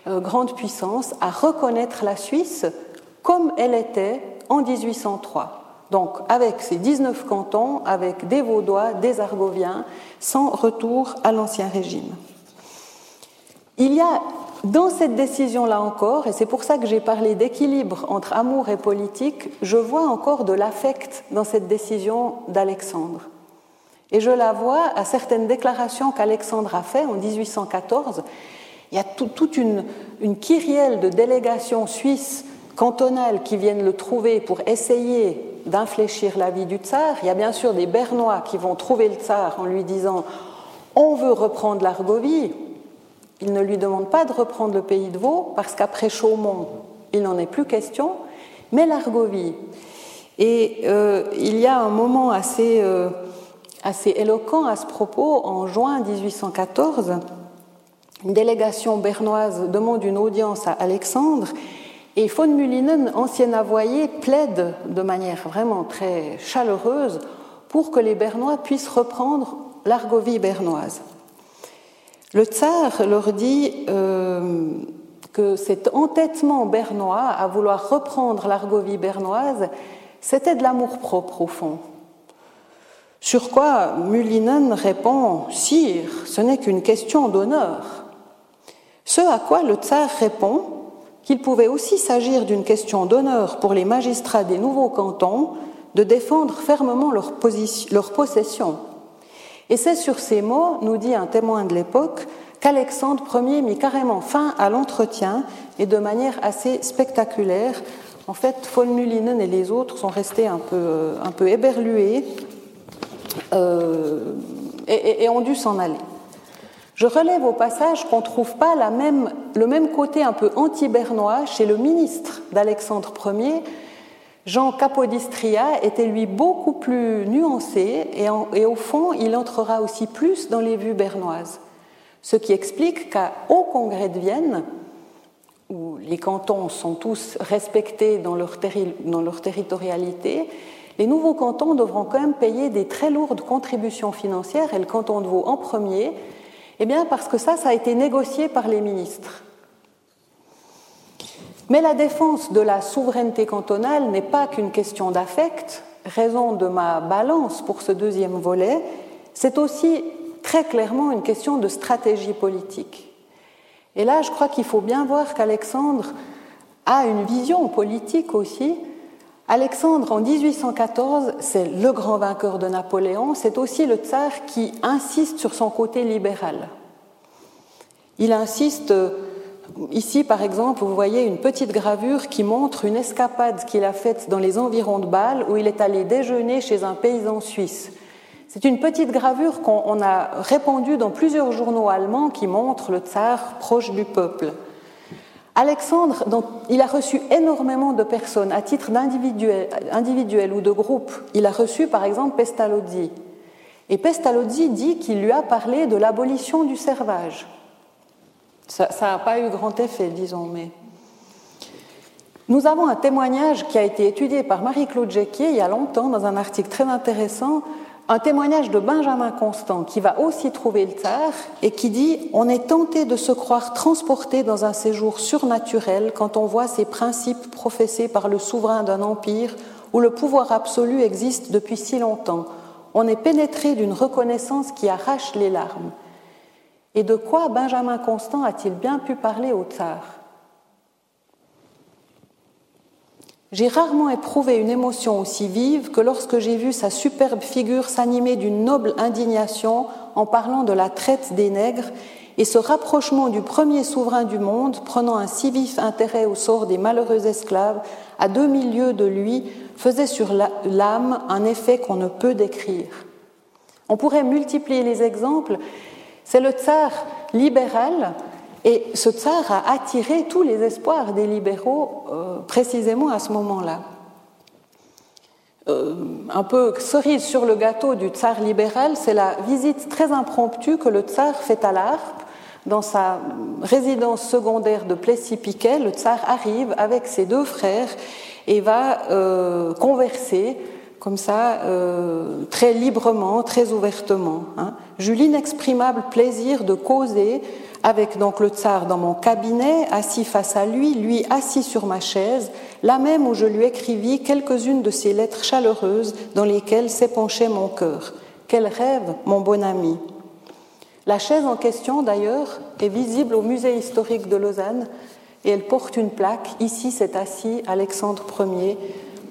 euh, grandes puissances à reconnaître la Suisse comme elle était en 1803 donc avec ces 19 cantons, avec des Vaudois, des Argoviens, sans retour à l'Ancien Régime. Il y a dans cette décision-là encore, et c'est pour ça que j'ai parlé d'équilibre entre amour et politique, je vois encore de l'affect dans cette décision d'Alexandre. Et je la vois à certaines déclarations qu'Alexandre a faites en 1814. Il y a toute une, kyrielle de délégations suisses cantonales qui viennent le trouver pour essayer d'infléchir la vie du tsar. Il y a bien sûr des Bernois qui vont trouver le tsar en lui disant On veut reprendre l'Argovie. Ils ne lui demandent pas de reprendre le pays de Vaud, parce qu'après Chaumont, il n'en est plus question, mais l'Argovie. Et euh, il y a un moment assez, euh, assez éloquent à ce propos. En juin 1814, une délégation bernoise demande une audience à Alexandre et von Mullinen, ancien avoyer, plaide de manière vraiment très chaleureuse pour que les Bernois puissent reprendre l'Argovie bernoise. Le tsar leur dit euh, que cet entêtement bernois à vouloir reprendre l'Argovie bernoise, c'était de l'amour-propre au fond. Sur quoi Mullinen répond Sire, ce n'est qu'une question d'honneur. Ce à quoi le tsar répond qu'il pouvait aussi s'agir d'une question d'honneur pour les magistrats des nouveaux cantons de défendre fermement leur, possession. Et c'est sur ces mots, nous dit un témoin de l'époque, qu'Alexandre Ier mit carrément fin à l'entretien et de manière assez spectaculaire. En fait, von Mullinen et les autres sont restés un peu, un peu éberlués euh, et ont dû s'en aller. Je relève au passage qu'on ne trouve pas la même, le même côté un peu anti-bernois chez le ministre d'Alexandre Ier. Jean Capodistria était lui beaucoup plus nuancé et, au fond il entrera aussi plus dans les vues bernoises. Ce qui explique qu'au congrès de Vienne, où les cantons sont tous respectés dans leur territorialité, les nouveaux cantons devront quand même payer des très lourdes contributions financières et le canton de Vaud en premier eh bien, parce que ça, ça a été négocié par les ministres. Mais la défense de la souveraineté cantonale n'est pas qu'une question d'affect, raison de ma balance pour ce deuxième volet, c'est aussi très clairement une question de stratégie politique. Et là, je crois qu'il faut bien voir qu'Alexandre a une vision politique aussi Alexandre, en 1814, c'est le grand vainqueur de Napoléon, c'est aussi le tsar qui insiste sur son côté libéral. Il insiste, ici par exemple, vous voyez une petite gravure qui montre une escapade qu'il a faite dans les environs de Bâle, où il est allé déjeuner chez un paysan suisse. C'est une petite gravure qu'on a répandue dans plusieurs journaux allemands qui montre le tsar proche du peuple. Alexandre, il a reçu énormément de personnes à titre individuel, ou de groupe. Il a reçu par exemple Pestalozzi. Et Pestalozzi dit qu'il lui a parlé de l'abolition du servage. Ça n'a pas eu grand effet, disons, mais. Nous avons un témoignage qui a été étudié par Marie-Claude Jacquier il y a longtemps dans un article très intéressant, un témoignage de Benjamin Constant qui va aussi trouver le tsar et qui dit On est tenté de se croire transporté dans un séjour surnaturel quand on voit ces principes professés par le souverain d'un empire où le pouvoir absolu existe depuis si longtemps. On est pénétré d'une reconnaissance qui arrache les larmes. Et de quoi Benjamin Constant a-t-il bien pu parler au tsar J'ai rarement éprouvé une émotion aussi vive que lorsque j'ai vu sa superbe figure s'animer d'une noble indignation en parlant de la traite des nègres et ce rapprochement du premier souverain du monde prenant un si vif intérêt au sort des malheureux esclaves à deux milieux de lui faisait sur l'âme un effet qu'on ne peut décrire. On pourrait multiplier les exemples. C'est le tsar libéral et ce tsar a attiré tous les espoirs des libéraux euh, précisément à ce moment-là. Euh, un peu cerise sur le gâteau du tsar libéral, c'est la visite très impromptue que le tsar fait à l'Arpe. Dans sa résidence secondaire de Plessis-Piquet, le tsar arrive avec ses deux frères et va euh, converser comme ça, très librement, très ouvertement. Hein. J'eus l'inexprimable plaisir de causer avec donc le tsar dans mon cabinet, assis face à lui, lui assis sur ma chaise, là même où je lui écrivis quelques-unes de ces lettres chaleureuses dans lesquelles s'épanchait mon cœur. Quel rêve, mon bon ami. La chaise en question, d'ailleurs, est visible au musée historique de Lausanne et elle porte une plaque. Ici, c'est assis Alexandre Ier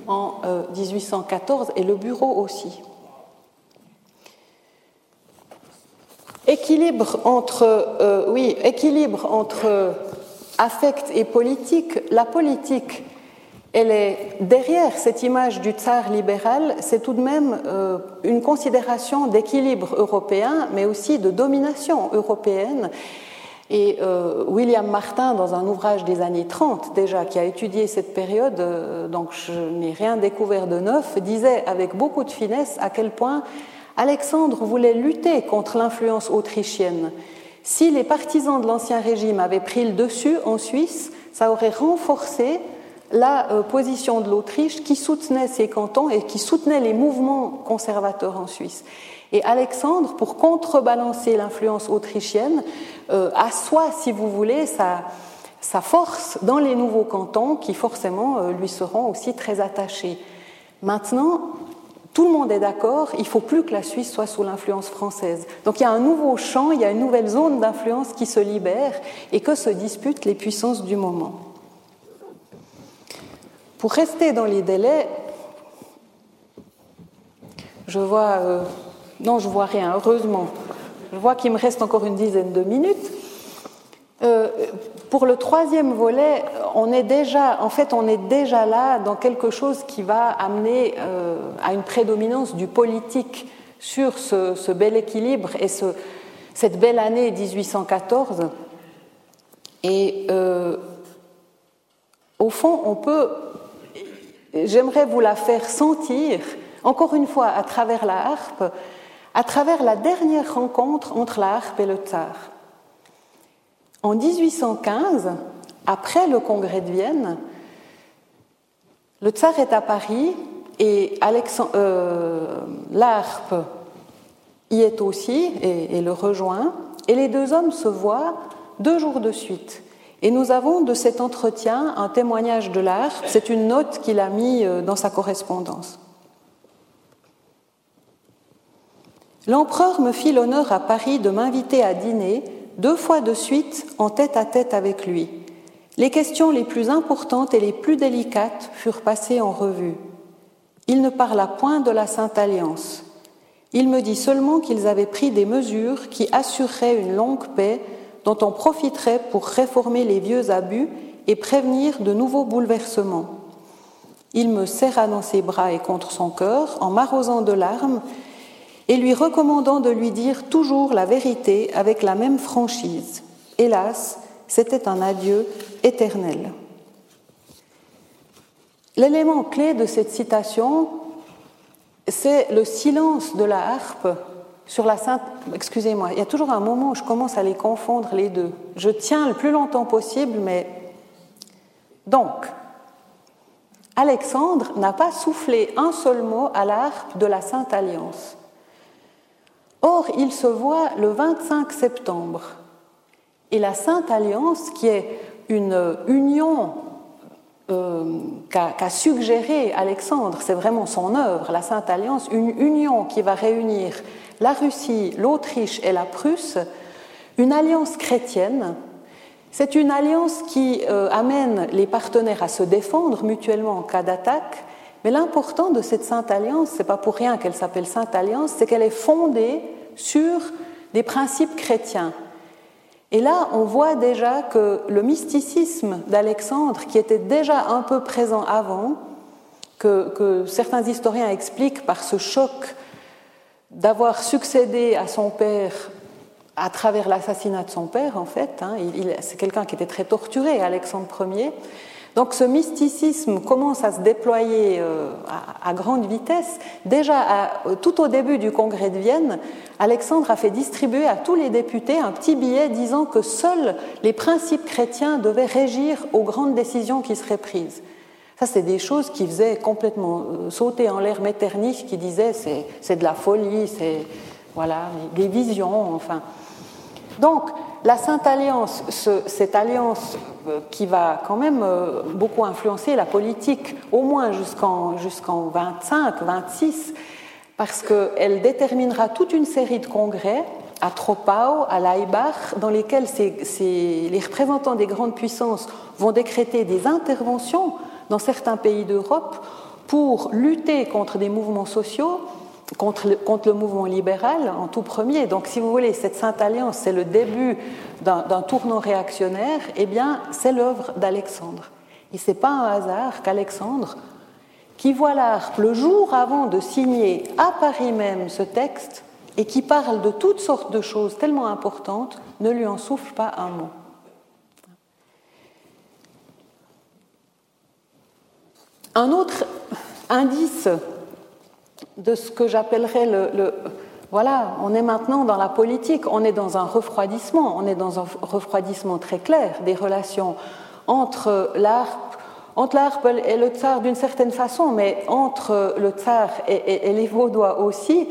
en 1814 euh, et le bureau aussi. Équilibre entre, euh, oui, équilibre entre affect et politique. La politique, elle est derrière cette image du tsar libéral, c'est tout de même euh, une considération d'équilibre européen, mais aussi de domination européenne. Et euh, William Martin, dans un ouvrage des années 30 déjà, qui a étudié cette période, donc je n'ai rien découvert de neuf, disait avec beaucoup de finesse à quel point Alexandre voulait lutter contre l'influence autrichienne. Si les partisans de l'Ancien Régime avaient pris le dessus en Suisse, ça aurait renforcé la euh, position de l'Autriche qui soutenait ces cantons et qui soutenait les mouvements conservateurs en Suisse. Et Alexandre, pour contrebalancer l'influence autrichienne, euh, assoit, si vous voulez, sa, sa, force dans les nouveaux cantons qui forcément euh, lui seront aussi très attachés. Maintenant, tout le monde est d'accord, il ne faut plus que la Suisse soit sous l'influence française. Donc il y a un nouveau champ, il y a une nouvelle zone d'influence qui se libère et que se disputent les puissances du moment. Pour rester dans les délais, je vois, euh, non, je vois rien, heureusement. Je vois qu'il me reste encore une dizaine de minutes. Euh, pour le troisième volet, on est déjà, en fait, on est déjà là dans quelque chose qui va amener euh, à une prédominance du politique sur ce, bel équilibre et ce, cette belle année 1814. Et euh, au fond, on peut, j'aimerais vous la faire sentir, encore une fois, à travers la harpe, à travers la dernière rencontre entre la harpe et le tsar. En 1815, après le congrès de Vienne, le tsar est à Paris et euh, l'ARP y est aussi et, le rejoint, et les deux hommes se voient deux jours de suite. Et nous avons de cet entretien un témoignage de l'ARP, c'est une note qu'il a mis euh, dans sa correspondance. L'empereur me fit l'honneur à Paris de m'inviter à dîner deux fois de suite en tête à tête avec lui. Les questions les plus importantes et les plus délicates furent passées en revue. Il ne parla point de la Sainte Alliance. Il me dit seulement qu'ils avaient pris des mesures qui assureraient une longue paix dont on profiterait pour réformer les vieux abus et prévenir de nouveaux bouleversements. Il me serra dans ses bras et contre son cœur en m'arrosant de larmes et lui recommandant de lui dire toujours la vérité avec la même franchise. Hélas, c'était un adieu éternel. L'élément clé de cette citation, c'est le silence de la harpe sur la sainte. Excusez-moi, il y a toujours un moment où je commence à les confondre les deux. Je tiens le plus longtemps possible, mais donc, Alexandre n'a pas soufflé un seul mot à l'harpe de la Sainte Alliance. Or, il se voit le 25 septembre. Et la Sainte Alliance, qui est une union euh, qu'a suggéré Alexandre, c'est vraiment son œuvre, la Sainte Alliance, une union qui va réunir la Russie, l'Autriche et la Prusse, une alliance chrétienne. C'est une alliance qui euh, amène les partenaires à se défendre mutuellement en cas d'attaque. Mais l'important de cette Sainte Alliance, c'est pas pour rien qu'elle s'appelle Sainte Alliance, c'est qu'elle est fondée sur des principes chrétiens. Et là, on voit déjà que le mysticisme d'Alexandre, qui était déjà un peu présent avant, que, certains historiens expliquent par ce choc d'avoir succédé à son père à travers l'assassinat de son père, en fait. Hein, c'est quelqu'un qui était très torturé, Alexandre Ier. Donc ce mysticisme commence à se déployer euh, à, grande vitesse. Déjà tout au début du congrès de Vienne, Alexandre a fait distribuer à tous les députés un petit billet disant que seuls les principes chrétiens devaient régir aux grandes décisions qui seraient prises. Ça, c'est des choses qui faisaient complètement euh, sauter en l'air Metternich, qui disait c'est de la folie, c'est voilà des visions, enfin. Donc, la Sainte Alliance, cette alliance euh, qui va quand même euh, beaucoup influencer la politique, au moins jusqu'en jusqu'en 25, 26, parce qu'elle déterminera toute une série de congrès à Troppau, à Leibach, dans lesquels les représentants des grandes puissances vont décréter des interventions dans certains pays d'Europe pour lutter contre des mouvements sociaux contre le, mouvement libéral en tout premier. Donc, si vous voulez, cette Sainte Alliance, c'est le début d'un tournant réactionnaire, eh bien, c'est l'œuvre d'Alexandre. Et ce n'est pas un hasard qu'Alexandre, qui voit l'ARP le jour avant de signer à Paris même ce texte, et qui parle de toutes sortes de choses tellement importantes, ne lui en souffle pas un mot. Un autre indice de ce que j'appellerais le, Voilà, on est maintenant dans la politique, on est dans un refroidissement, on est dans un refroidissement très clair des relations entre l'ARP, entre l'ARP et le tsar d'une certaine façon, mais entre le tsar et, les Vaudois aussi.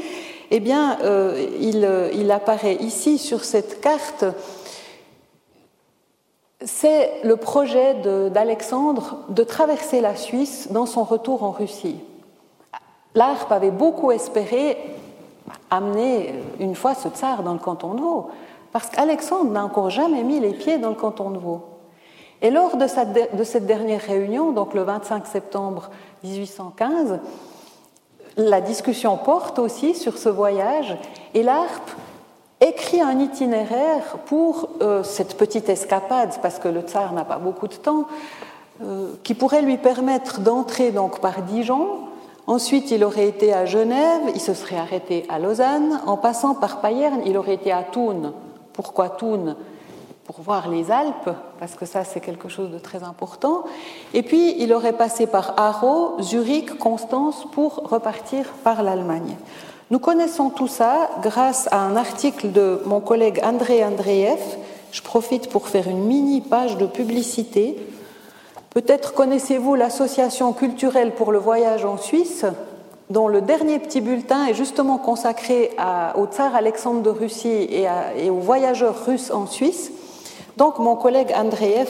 Eh bien, euh, il, il apparaît ici sur cette carte c'est le projet d'Alexandre de, traverser la Suisse dans son retour en Russie. L'ARP avait beaucoup espéré amener une fois ce tsar dans le canton de Vaud, parce qu'Alexandre n'a encore jamais mis les pieds dans le canton de Vaud. Et lors de cette, dernière réunion, donc le 25 septembre 1815, la discussion porte aussi sur ce voyage, et l'ARP écrit un itinéraire pour euh, cette petite escapade, parce que le tsar n'a pas beaucoup de temps, euh, qui pourrait lui permettre d'entrer donc par Dijon, Ensuite, il aurait été à Genève, il se serait arrêté à Lausanne. En passant par Payerne, il aurait été à Thun. Pourquoi Thun? Pour voir les Alpes, parce que ça, c'est quelque chose de très important. Et puis, il aurait passé par Haro, Zurich, Constance pour repartir par l'Allemagne. Nous connaissons tout ça grâce à un article de mon collègue André Andreev. Je profite pour faire une mini page de publicité Peut-être connaissez-vous l'association culturelle pour le voyage en Suisse, dont le dernier petit bulletin est justement consacré au tsar Alexandre de Russie et, aux voyageurs russes en Suisse. Donc mon collègue Andreev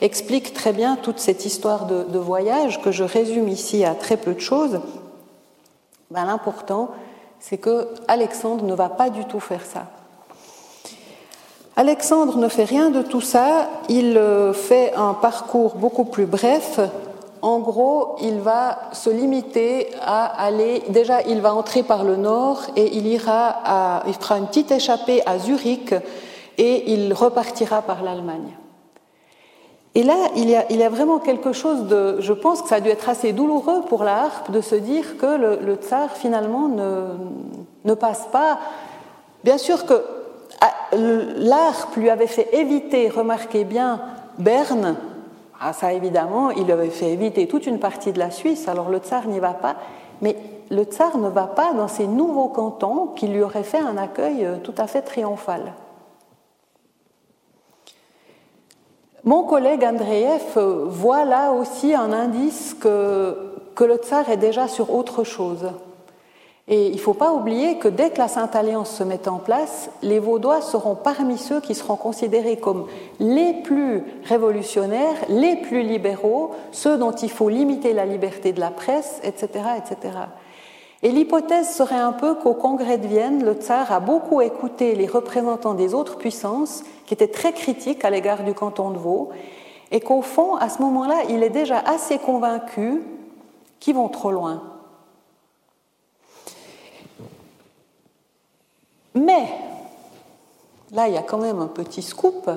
explique très bien toute cette histoire de, voyage que je résume ici à très peu de choses. Ben, L'important, c'est que Alexandre ne va pas du tout faire ça. Alexandre ne fait rien de tout ça, il euh, fait un parcours beaucoup plus bref. En gros, il va se limiter à aller, déjà il va entrer par le nord et il ira à, il fera une petite échappée à Zurich et il repartira par l'Allemagne. Et là, il y, a, vraiment quelque chose de. Je pense que ça a dû être assez douloureux pour la harpe de se dire que le, le tsar finalement ne, ne passe pas. Bien sûr que l'ARP lui avait fait éviter, remarquez bien, Berne. Ah, ça évidemment, il lui avait fait éviter toute une partie de la Suisse, alors le tsar n'y va pas. Mais le tsar ne va pas dans ces nouveaux cantons qui lui auraient fait un accueil euh, tout à fait triomphal. Mon collègue Andreev voit là aussi un indice que le tsar est déjà sur autre chose. Et il ne faut pas oublier que dès que la Sainte Alliance se met en place, les Vaudois seront parmi ceux qui seront considérés comme les plus révolutionnaires, les plus libéraux, ceux dont il faut limiter la liberté de la presse, etc. etc. Et l'hypothèse serait un peu qu'au congrès de Vienne, le tsar a beaucoup écouté les représentants des autres puissances qui étaient très critiques à l'égard du canton de Vaud, et qu'au fond, à ce moment-là, il est déjà assez convaincu qu'ils vont trop loin Mais, là, il y a quand même un petit scoop.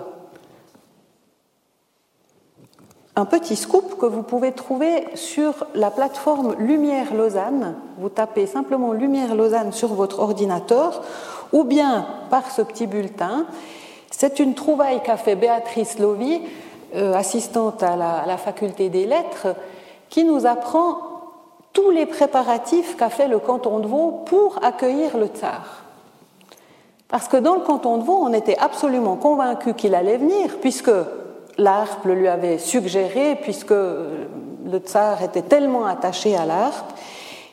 Un petit scoop que vous pouvez trouver sur la plateforme Lumière Lausanne. Vous tapez simplement Lumière Lausanne sur votre ordinateur ou bien par ce petit bulletin. C'est une trouvaille qu'a fait Béatrice Lovy, euh, assistante à la, à la faculté des lettres, qui nous apprend tous les préparatifs qu'a fait le canton de Vaud pour accueillir le tsar. Parce que dans le canton de Vaud, on était absolument convaincu qu'il allait venir, puisque l'ARP le lui avait suggéré, puisque le tsar était tellement attaché à l'ARP.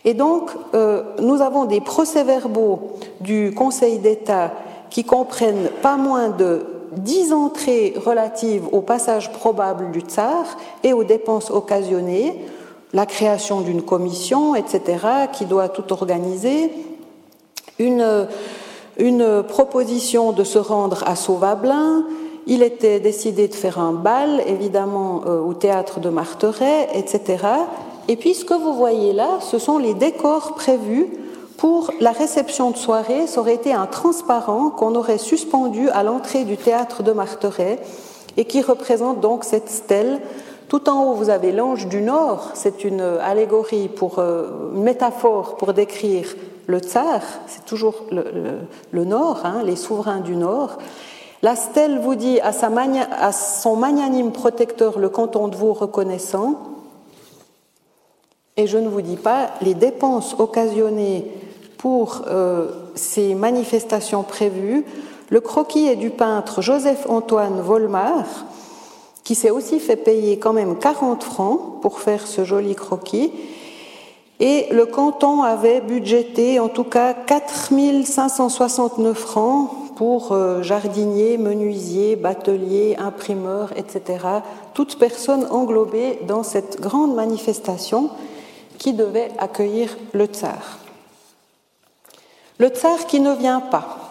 Et donc, euh, nous avons des procès-verbaux du Conseil d'État qui comprennent pas moins de dix entrées relatives au passage probable du tsar et aux dépenses occasionnées, la création d'une commission, etc., qui doit tout organiser, une une proposition de se rendre à Sauvablin. Il était décidé de faire un bal, évidemment, euh, au théâtre de Marteret, etc. Et puis, ce que vous voyez là, ce sont les décors prévus pour la réception de soirée. Ça aurait été un transparent qu'on aurait suspendu à l'entrée du théâtre de Marteret et qui représente donc cette stèle. Tout en haut, vous avez l'ange du Nord. C'est une allégorie pour euh, une métaphore pour décrire le tsar, c'est toujours le, nord, hein, les souverains du nord. La stèle vous dit à, son magnanime protecteur le canton de Vaud reconnaissant. Et je ne vous dis pas les dépenses occasionnées pour euh, ces manifestations prévues. Le croquis est du peintre Joseph-Antoine Volmar, qui s'est aussi fait payer quand même 40 francs pour faire ce joli croquis. Et le canton avait budgété en tout cas 4569 francs pour euh, jardiniers, menuisiers, bateliers, imprimeurs, etc. Toutes personnes englobées dans cette grande manifestation qui devait accueillir le tsar. Le tsar qui ne vient pas.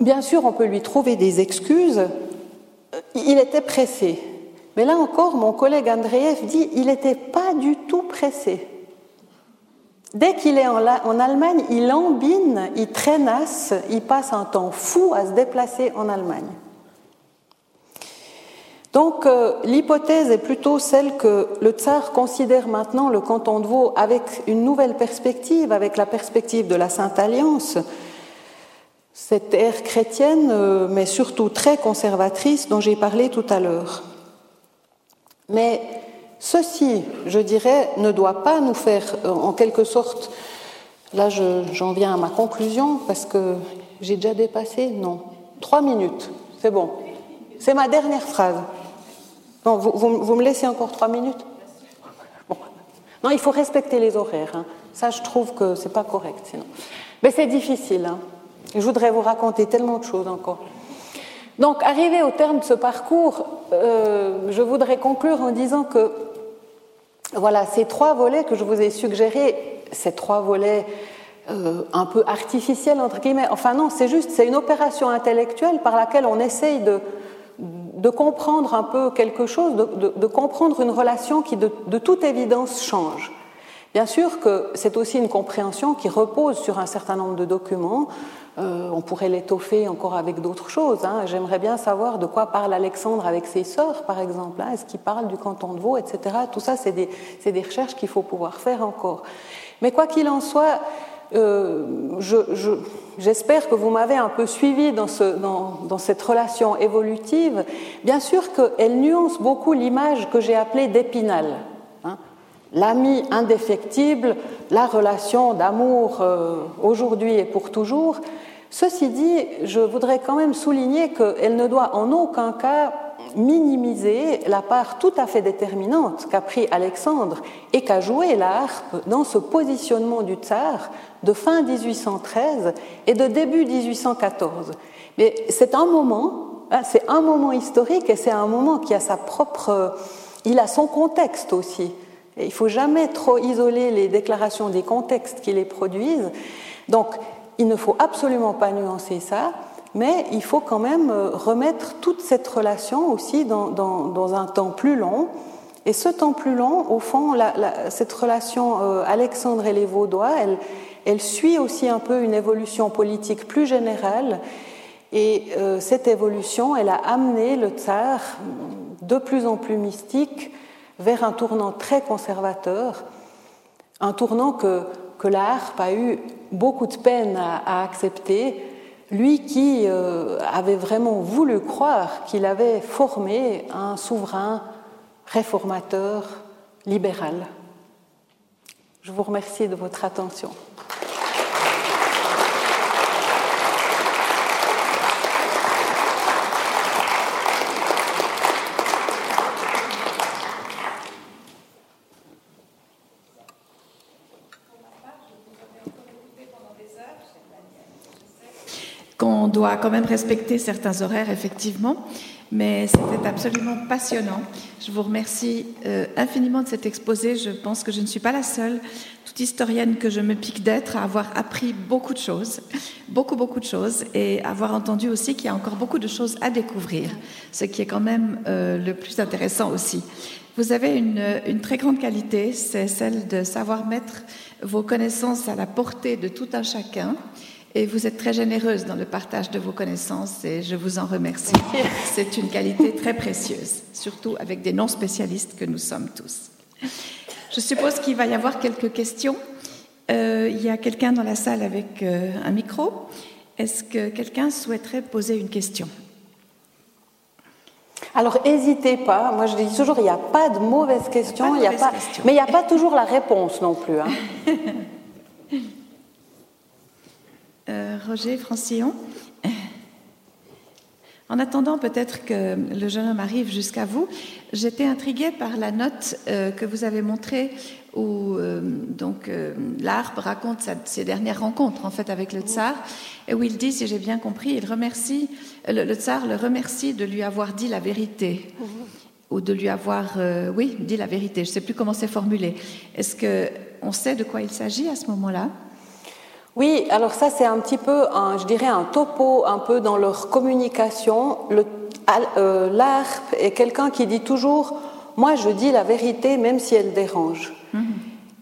Bien sûr, on peut lui trouver des excuses. Il était pressé. Mais là encore, mon collègue Andreev dit il n'était pas du tout pressé. Dès qu'il est en, Allemagne, il embine, il traînasse, il passe un temps fou à se déplacer en Allemagne. Donc euh, l'hypothèse est plutôt celle que le tsar considère maintenant le canton de Vaud avec une nouvelle perspective, avec la perspective de la Sainte Alliance, cette ère chrétienne, euh, mais surtout très conservatrice dont j'ai parlé tout à l'heure. Mais ceci, je dirais, ne doit pas nous faire, euh, en quelque sorte, là j'en viens à ma conclusion, parce que j'ai déjà dépassé, non, trois minutes, c'est bon. C'est ma dernière phrase. Non, vous, me laissez encore trois minutes? Non, il faut respecter les horaires. Hein. Ça, je trouve que c'est pas correct sinon. Mais c'est difficile. Hein. Je voudrais vous raconter tellement de choses encore. Donc, arrivé au terme de ce parcours, euh, je voudrais conclure en disant que voilà, ces trois volets que je vous ai suggérés, ces trois volets euh, un peu artificiels, entre guillemets, enfin non, c'est juste, c'est une opération intellectuelle par laquelle on essaye de, comprendre un peu quelque chose, de, de, comprendre une relation qui, de, de toute évidence, change. Bien sûr que c'est aussi une compréhension qui repose sur un certain nombre de documents, euh, on pourrait l'étoffer encore avec d'autres choses. Hein. J'aimerais bien savoir de quoi parle Alexandre avec ses sœurs, par exemple. Hein. Est-ce qu'il parle du canton de Vaud, etc. Tout ça, c'est des, recherches qu'il faut pouvoir faire encore. Mais quoi qu'il en soit, euh, j'espère que vous m'avez un peu suivi dans, dans, cette relation évolutive. Bien sûr qu'elle nuance beaucoup l'image que j'ai appelée d'épinal. L'ami indéfectible, la relation d'amour euh, aujourd'hui et pour toujours, Ceci dit, je voudrais quand même souligner qu'elle ne doit en aucun cas minimiser la part tout à fait déterminante qu'a pris Alexandre et qu'a joué la harpe dans ce positionnement du tsar de fin 1813 et de début 1814. Mais c'est un moment, hein, c'est un moment historique et c'est un moment qui a sa propre, il a son contexte aussi. Il ne faut jamais trop isoler les déclarations des contextes qui les produisent. Donc, il ne faut absolument pas nuancer ça, mais il faut quand même euh, remettre toute cette relation aussi dans, un temps plus long. Et ce temps plus long, au fond, cette relation euh, Alexandre et les Vaudois, elle, suit aussi un peu une évolution politique plus générale. Et euh, cette évolution, elle a amené le tsar de plus en plus mystique vers un tournant très conservateur, un tournant que, que la harpe a eu beaucoup de peine à, accepter, lui qui euh, avait vraiment voulu croire qu'il avait formé un souverain réformateur libéral. Je vous remercie de votre attention. Qu'on doit quand même respecter certains horaires, effectivement, mais c'était absolument passionnant. Je vous remercie euh, infiniment de cet exposé. Je pense que je ne suis pas la seule, toute historienne que je me pique d'être, à avoir appris beaucoup de choses, beaucoup, beaucoup de choses, et avoir entendu aussi qu'il y a encore beaucoup de choses à découvrir, ce qui est quand même euh, le plus intéressant aussi. Vous avez une très grande qualité, c'est celle de savoir mettre vos connaissances à la portée de tout un chacun et vous êtes très généreuse dans le partage de vos connaissances et je vous en remercie. C'est une qualité très précieuse, surtout avec des non-spécialistes que nous sommes tous. Je suppose qu'il va y avoir quelques questions. Euh, il y a quelqu'un dans la salle avec euh, un micro. Est-ce que quelqu'un souhaiterait poser une question? Alors, n'hésitez pas. Moi, je dis toujours, il n'y a pas de il y a pas... mais il n'y a pas toujours la réponse non plus. Hein. Euh, Roger Francillon. En attendant peut-être que le jeune homme arrive jusqu'à vous, j'étais intriguée par la note euh, que vous avez montrée où euh, donc l'arbre raconte ses dernières rencontres en fait avec le tsar et où il dit, si j'ai bien compris, il remercie le, tsar le remercie de lui avoir dit la vérité ou de lui avoir, oui, dit la vérité. Je ne sais plus comment c'est formulé. Est-ce que on sait de quoi il s'agit à ce moment-là? Oui, alors ça c'est un petit peu, je dirais, un topo un peu dans leur communication. Euh, L'ARP est quelqu'un qui dit toujours, moi je dis la vérité même si elle dérange. Mhm.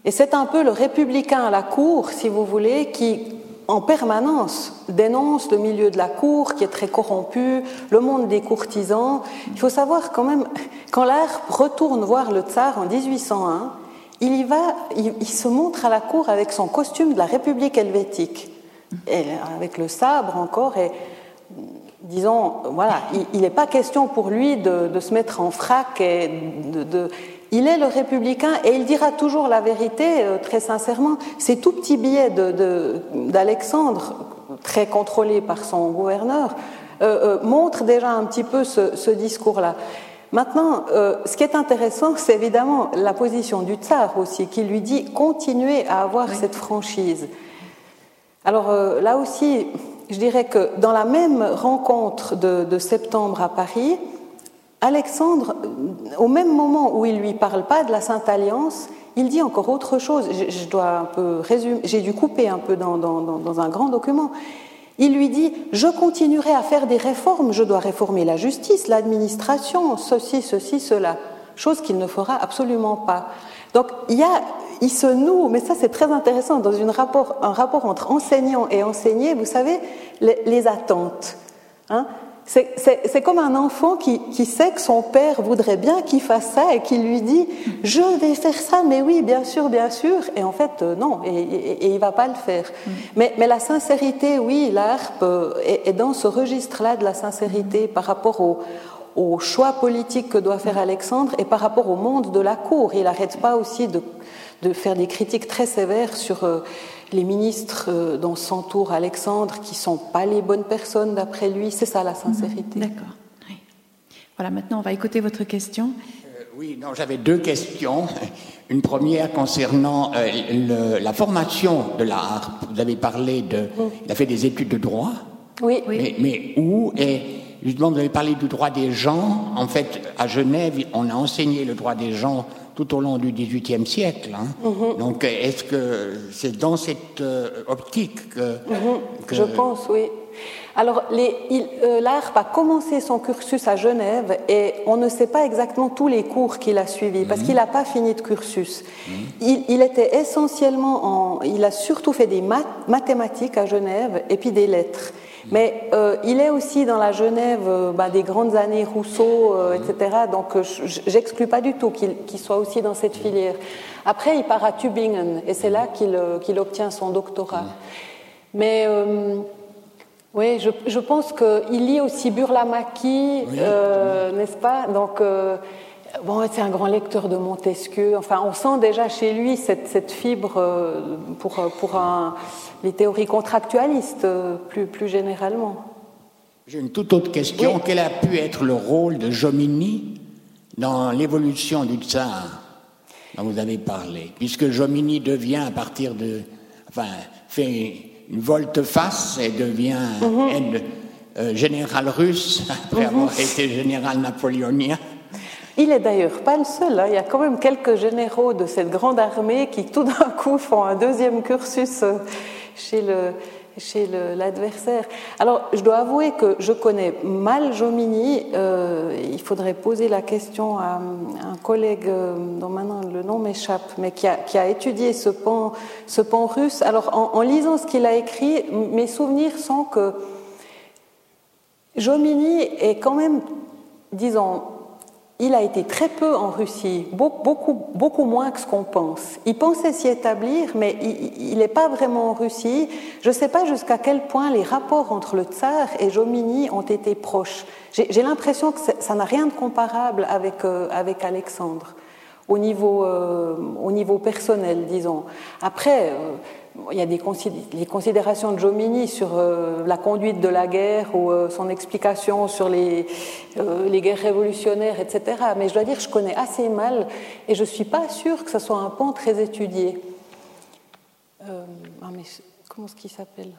Et c'est un peu le républicain à la cour, si vous voulez, qui en permanence dénonce le milieu de la cour qui est très corrompu, le monde des courtisans. Il faut savoir quand même, quand l'ARP retourne voir le tsar en 1801, il y va, il, se montre à la cour avec son costume de la République helvétique, et avec le sabre encore, et disons, voilà, il n'est pas question pour lui de, se mettre en frac et de, il est le républicain et il dira toujours la vérité, euh, très sincèrement. Ces tout petits billets d'Alexandre, très contrôlés par son gouverneur, euh, euh, montrent déjà un petit peu ce discours-là. Maintenant, euh, ce qui est intéressant, c'est évidemment la position du tsar aussi, qui lui dit continuez à avoir cette franchise. Alors euh, là aussi, je dirais que dans la même rencontre de, septembre à Paris, Alexandre, euh, au même moment où il lui parle pas de la Sainte Alliance, il dit encore autre chose. Je, dois un peu résumer, j'ai dû couper un peu dans, dans un grand document. Il lui dit Je continuerai à faire des réformes, je dois réformer la justice, l'administration, ceci, ceci, cela. Chose qu'il ne fera absolument pas. Donc il, y a, il se noue, mais ça c'est très intéressant, dans un rapport entre enseignant et enseigné, vous savez, les, les attentes. Hein c'est comme un enfant qui, sait que son père voudrait bien qu'il fasse ça et qui lui dit je vais faire ça, mais oui, bien sûr, bien sûr, et en fait euh, non, et, et, il va pas le faire. Mm. Mais, la sincérité, oui, l'ARP euh, est, dans ce registre-là de la sincérité par rapport au, choix politique que doit faire Alexandre et par rapport au monde de la cour. Il n'arrête pas aussi de, faire des critiques très sévères sur euh, les ministres dont s'entoure Alexandre qui sont pas les bonnes personnes d'après lui. C'est ça la sincérité. D'accord. Voilà, maintenant on va écouter votre question. oui, non, j'avais deux questions. Une première concernant la formation de l'art. Vous avez parlé de. Il a fait des études de droit. Oui. Mais, mais où et Justement, vous avez parlé du droit des gens. En fait, à Genève, on a enseigné le droit des gens tout au long du XVIIIe siècle. Hein. Mhm. Donc, est-ce que c'est dans cette euh, optique que, mhm. Je pense, oui. Alors, euh, l'ARP a commencé son cursus à Genève et on ne sait pas exactement tous les cours qu'il a suivis parce mhm. qu'il n'a pas fini de cursus. Il, il, était essentiellement en. Il a surtout fait des mathématiques à Genève et puis des lettres. Mais euh, il est aussi dans la Genève euh, bah, des grandes années Rousseau, euh, etc. Donc j'exclus pas du tout qu'il soit aussi dans cette filière. Après, il part à Tübingen et c'est là qu'il obtient son doctorat. Mais oui, je, je pense qu'il lit aussi Burlamaqui, n'est-ce pas? Donc Bon, c'est un grand lecteur de Montesquieu. Enfin, on sent déjà chez lui cette, cette fibre pour, pour un, les théories contractualistes euh, plus, plus généralement. J'ai une toute autre question. Quel a pu être le rôle de Jomini dans l'évolution du tsar dont vous avez parlé? Puisque Jomini devient à partir de. Enfin, fait une volte-face et devient mhm. euh, général russe après mhm. avoir été général napoléonien. Il est d'ailleurs pas le seul. Hein. Il y a quand même quelques généraux de cette grande armée qui tout d'un coup font un deuxième cursus euh, chez le chez l'adversaire. Alors, je dois avouer que je connais mal Jomini. Euh, il faudrait poser la question à, un collègue euh, dont maintenant le nom m'échappe, mais qui a, qui a, étudié ce pan, ce pan russe. Alors, en, en lisant ce qu'il a écrit, mes souvenirs sont que Jomini est quand même, disons, il a été très peu en Russie, beaucoup, beaucoup moins que ce qu'on pense. Il pensait s'y établir, mais il n'est pas vraiment en Russie. Je ne sais pas jusqu'à quel point les rapports entre le tsar et Jomini ont été proches. J'ai l'impression que ça n'a rien de comparable avec, euh, avec Alexandre, au niveau, euh, au niveau personnel, disons. Après, euh, il y a des les considérations de Jomini sur euh, la conduite de la guerre ou euh, son explication sur les, euh, les, guerres révolutionnaires, etc. Mais je dois dire, que je connais assez mal et je ne suis pas sûre que ce soit un pan très étudié. Ah, mais comment est-ce qu'il s'appelle?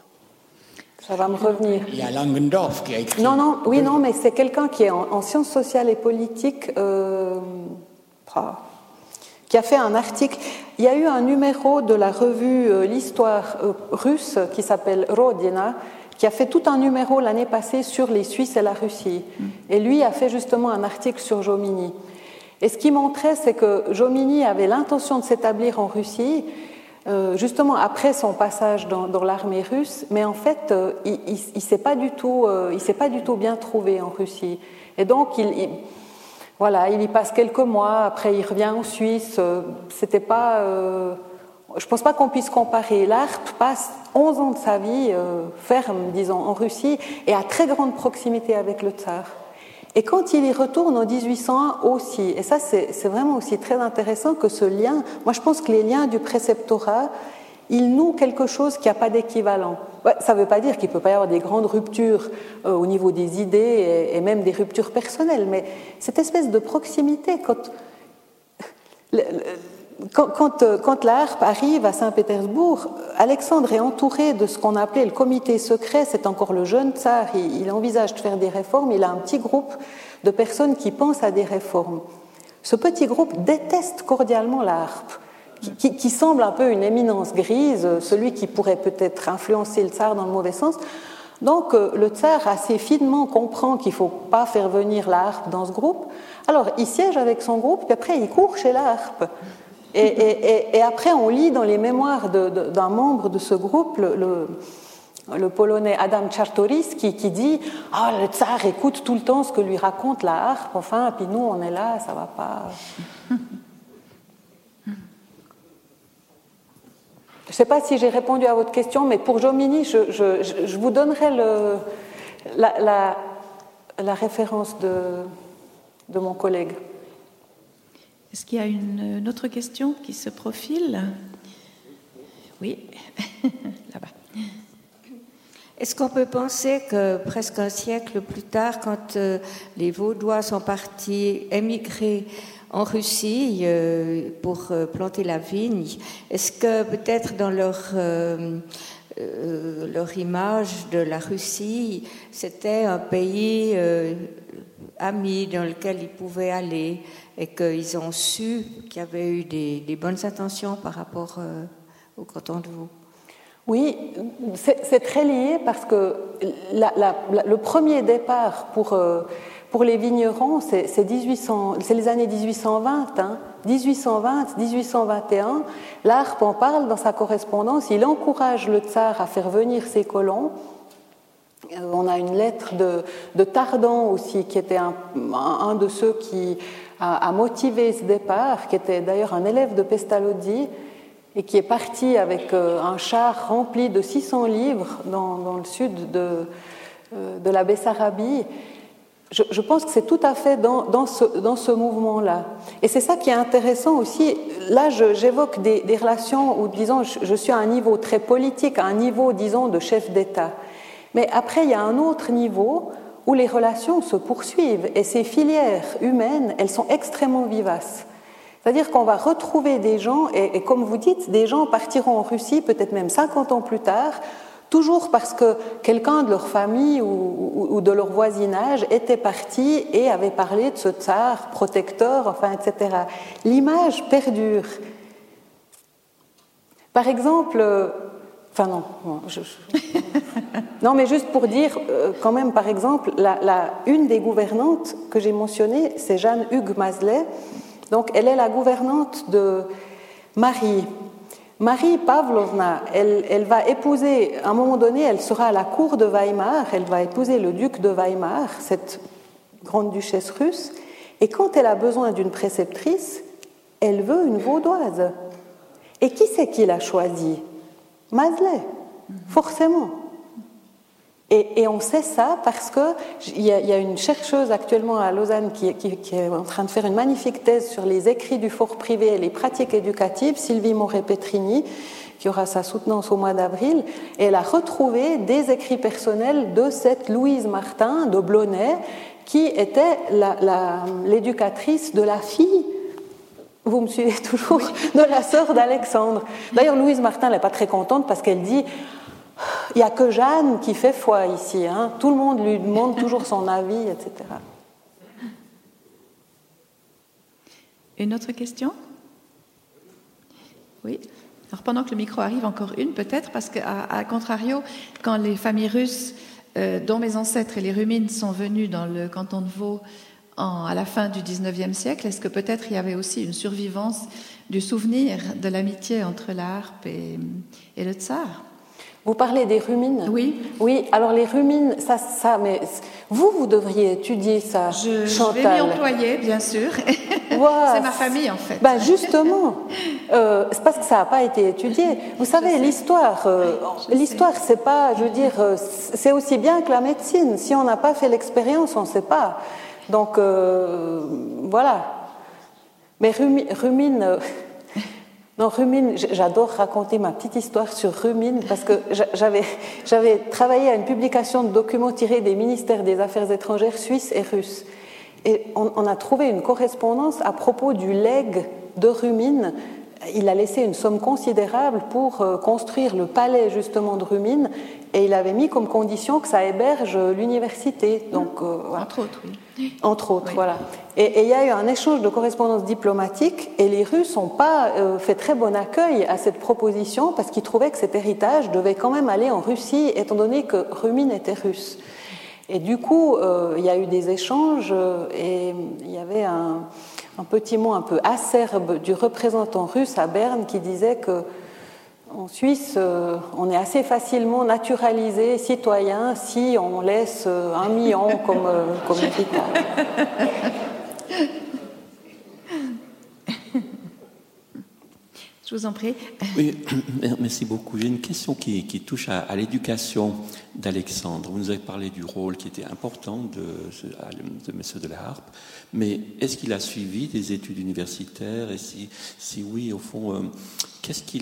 Ça va me revenir. Il y a Langendorf qui a écrit. Non, non, oui, non, mais c'est quelqu'un qui est en, sciences sociales et politiques. Ah, qui a fait un article. Il y a eu un numéro de la revue euh, L'Histoire euh, russe qui s'appelle Rodina, qui a fait tout un numéro l'année passée sur les Suisses et la Russie. Mm. Et lui a fait justement un article sur Jomini. Et ce qui montrait, c'est que Jomini avait l'intention de s'établir en Russie, euh, justement après son passage dans, l'armée russe, mais en fait, il ne s'est pas, du tout, pas du tout bien trouvé en Russie. Et donc, il voilà, il y passe quelques mois, après il revient en Suisse. Euh, c'était pas, euh, je pense pas qu'on puisse comparer. L'ARP passe 11 ans de sa vie euh, ferme, disons, en Russie et à très grande proximité avec le tsar. Et quand il y retourne en 1801 aussi, et ça c'est vraiment aussi très intéressant que ce lien, moi je pense que les liens du préceptorat, il noue quelque chose qui n'a pas d'équivalent. ça ne veut pas dire qu'il ne peut pas y avoir des grandes ruptures euh, au niveau des idées et, même des ruptures personnelles, mais cette espèce de proximité, quand, quand, euh, quand, la harpe arrive à Saint-Pétersbourg, Alexandre est entouré de ce qu'on appelait le comité secret, c'est encore le jeune tsar, il, il envisage de faire des réformes, il a un petit groupe de personnes qui pensent à des réformes. Ce petit groupe déteste cordialement la harpe qui, semble un peu une éminence grise, celui qui pourrait peut-être influencer le tsar dans le mauvais sens. Donc euh, le tsar assez finement comprend qu'il ne faut pas faire venir la harpe dans ce groupe. Alors il siège avec son groupe, puis après il court chez la harpe. Et, après on lit dans les mémoires d'un membre de ce groupe, le, polonais Adam Czartoryski, qui, qui dit Ah, le tsar écoute tout le temps ce que lui raconte la harpe, enfin, puis nous on est là, ça va pas. Je ne sais pas si j'ai répondu à votre question, mais pour Jomini, je, vous donnerai le, la, référence de, mon collègue. Est-ce qu'il y a une, autre question qui se profile? Oui, là-bas. Est-ce qu'on peut penser que presque un siècle plus tard, quand euh, les Vaudois sont partis émigrer en Russie euh, pour euh, planter la vigne, est-ce que peut-être dans leur, leur image de la Russie, c'était un pays ami dans lequel ils pouvaient aller et qu'ils ont su qu'il y avait eu des, bonnes intentions par rapport au canton de Vaud? Oui, c'est très lié parce que le premier départ pour, euh, pour les vignerons, c'est les années 1820. 1820, 1821, l'ARP en parle dans sa correspondance. Il encourage le tsar à faire venir ses colons. Euh, on a une lettre de, de Tardan aussi, qui était un, de ceux qui a, motivé ce départ, qui était d'ailleurs un élève de Pestalozzi et qui est parti avec euh, un char rempli de 600 livres dans, le sud de, euh, de la Bessarabie. Je, pense que c'est tout à fait dans, ce, mouvement-là. Et c'est ça qui est intéressant aussi. Là, j'évoque des, des, relations où, disons, je, je, suis à un niveau très politique, à un niveau, disons, de chef d'État. Mais après, il y a un autre niveau où les relations se poursuivent et ces filières humaines, elles sont extrêmement vivaces. C'est-à-dire qu'on va retrouver des gens, et, comme vous dites, des gens partiront en Russie peut-être même 50 ans plus tard, toujours parce que quelqu'un de leur famille ou, de leur voisinage était parti et avait parlé de ce tsar protecteur, enfin, etc. L'image perdure. Par exemple, enfin non, non, mais juste pour dire, euh, quand même, par exemple, la, une des gouvernantes que j'ai mentionnées, c'est Jeanne Hugues Mazelet, donc, elle est la gouvernante de Marie. Marie Pavlovna, elle, va épouser, à un moment donné, elle sera à la cour de Weimar, elle va épouser le duc de Weimar, cette grande duchesse russe, et quand elle a besoin d'une préceptrice, elle veut une vaudoise. Et qui c'est qui l'a choisie? Mazelet, forcément. Et, on sait ça parce qu'il y, y, a une chercheuse actuellement à Lausanne qui, est en train de faire une magnifique thèse sur les écrits du fort privé et les pratiques éducatives, Sylvie Moret-Petrini, qui aura sa soutenance au mois d'avril. Et elle a retrouvé des écrits personnels de cette Louise Martin de Blonay, qui était l'éducatrice de la fille vous me suivez toujours de la sœur d'Alexandre. D'ailleurs, Louise Martin n'est pas très contente parce qu'elle dit il n'y a que Jeanne qui fait foi ici. Hein. Tout le monde lui demande toujours son avis, etc. Une autre question? Oui. Alors pendant que le micro arrive, encore une peut-être, parce qu'à à contrario, quand les familles russes, euh, dont mes ancêtres et les Rumines sont venus dans le canton de Vaud à la fin du XIXe siècle, est-ce que peut-être il y avait aussi une survivance du souvenir de l'amitié entre la harpe et le tsar? Vous parlez des rumines Oui. Oui, alors les rumines, ça, ça, mais vous, vous devriez étudier ça, je, Chantal. Je vais m'y employer, bien sûr. c'est ma famille, en fait. Ben justement, euh, c'est parce que ça n'a pas été étudié. Vous savez, l'histoire, euh, l'histoire, c'est pas, je veux dire, euh, c'est aussi bien que la médecine. Si on n'a pas fait l'expérience, on ne sait pas. Donc, euh, voilà. Mais rumine non, Rumine, j'adore raconter ma petite histoire sur Rumine parce que j'avais travaillé à une publication de documents tirés des ministères des Affaires étrangères suisses et russes. Et on, on a trouvé une correspondance à propos du legs de Rumine il a laissé une somme considérable pour euh, construire le palais justement de Rumine et il avait mis comme condition que ça héberge l'université. Donc, euh, Entre autres, oui. Entre autres, voilà. Et, il y a eu un échange de correspondance diplomatique et les Russes n'ont pas euh, fait très bon accueil à cette proposition parce qu'ils trouvaient que cet héritage devait quand même aller en Russie étant donné que Rumine était russe. Et du coup, il y a eu des échanges et il y avait un un petit mot un peu acerbe du représentant russe à Berne qui disait que en Suisse, euh, on est assez facilement naturalisé citoyen si on laisse euh, un million comme, euh, comme Je vous en prie. Oui, merci beaucoup. J'ai une question qui, touche à, l'éducation d'Alexandre. Vous nous avez parlé du rôle qui était important de, de M. de la Harpe, mais est-ce qu'il a suivi des études universitaires? Et si, si oui, au fond, euh,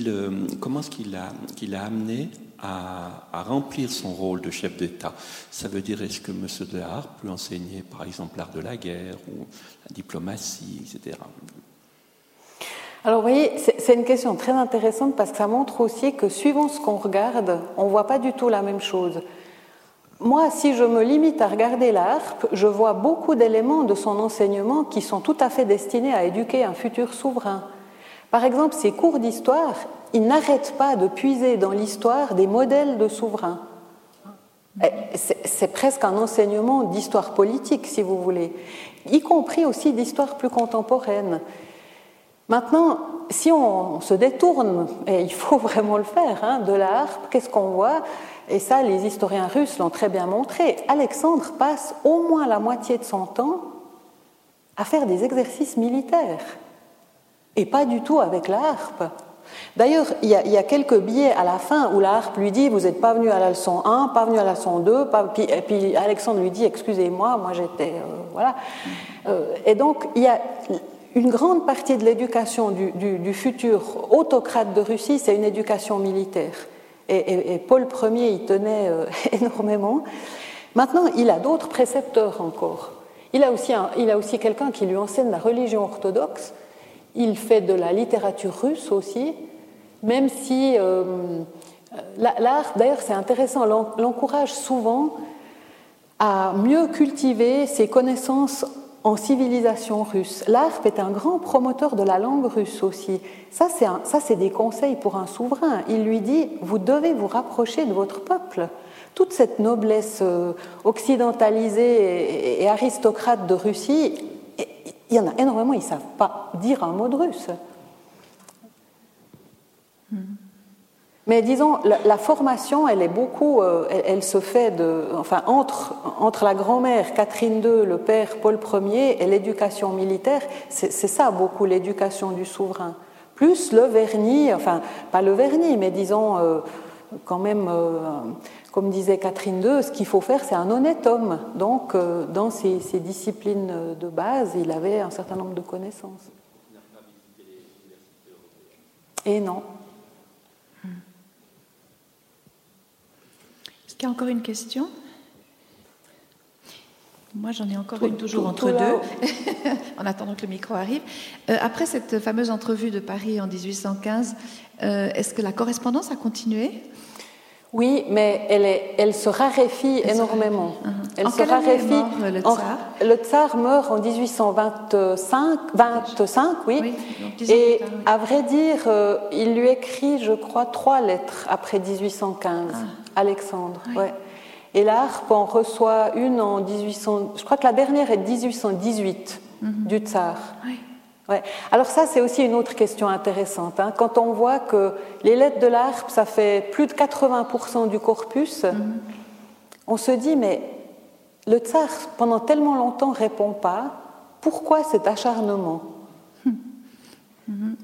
euh, comment est-ce qu'il a, qu'il a amené à, à, remplir son rôle de chef d'État? Ça veut dire, est-ce que M. de la Harpe peut enseigner, par exemple, l'art de la guerre ou la diplomatie, etc. Alors vous voyez, c'est une question très intéressante parce que ça montre aussi que suivant ce qu'on regarde, on ne voit pas du tout la même chose. Moi, si je me limite à regarder la harpe, je vois beaucoup d'éléments de son enseignement qui sont tout à fait destinés à éduquer un futur souverain. Par exemple, ses cours d'histoire, il n'arrête pas de puiser dans l'histoire des modèles de souverains. C'est presque un enseignement d'histoire politique, si vous voulez, y compris aussi d'histoire plus contemporaine. Maintenant, si on se détourne, et il faut vraiment le faire, hein, de la harpe, qu'est-ce qu'on voit? Et ça, les historiens russes l'ont très bien montré. Alexandre passe au moins la moitié de son temps à faire des exercices militaires, et pas du tout avec la harpe. D'ailleurs, il, y, a quelques billets à la fin où la harpe lui dit Vous n'êtes pas venu à la leçon 1, pas venu à la leçon 2, et puis Alexandre lui dit Excusez-moi, moi, j'étais. Euh, voilà. Euh, et donc, il y a une grande partie de l'éducation du, futur autocrate de Russie, c'est une éducation militaire. Et, Paul Ier y tenait euh, énormément. Maintenant, il a d'autres précepteurs encore. Il a aussi, aussi quelqu'un qui lui enseigne la religion orthodoxe. Il fait de la littérature russe aussi, même si euh, l'art, d'ailleurs c'est intéressant, l'encourage souvent à mieux cultiver ses connaissances en civilisation russe. L'ARP est un grand promoteur de la langue russe aussi. Ça, c'est des conseils pour un souverain. Il lui dit, vous devez vous rapprocher de votre peuple. Toute cette noblesse euh, occidentalisée et aristocrate de Russie, il y en a énormément, ils ne savent pas dire un mot de russe. Hmm. Mais disons, la, formation, elle est beaucoup, euh, elle, se fait de, enfin, entre, entre la grand-mère Catherine II, le père Paul Ier et l'éducation militaire, c'est ça beaucoup l'éducation du souverain. Plus le vernis, enfin, pas le vernis, mais disons, euh, quand même, euh, comme disait Catherine II, ce qu'il faut faire, c'est un honnête homme. Donc, dans ces, ces, disciplines de base, il avait un certain nombre de connaissances. Et non. Est-ce qu'il y a encore une question? Moi, j'en ai encore une toujours entre deux, en attendant que le micro arrive. Euh, après cette fameuse entrevue de Paris en 1815, euh, est-ce que la correspondance a continué? Oui, mais elle, est, elle se raréfie énormément. Uh-huh. Elle en se raréfie. Mort, le, tsar le tsar meurt en 1825, 25, oui. Et à vrai dire, euh, il lui écrit, je crois, trois lettres après 1815. Alexandre. Ouais. Et l'ARP en reçoit une en 1800. Je crois que la dernière est 1818 mhm. du tsar. Ouais. Alors ça, c'est aussi une autre question intéressante. Hein. Quand on voit que les lettres de l'ARP, ça fait plus de 80% du corpus, mhm. on se dit, mais le tsar, pendant tellement longtemps, répond pas. Pourquoi cet acharnement? Mhm.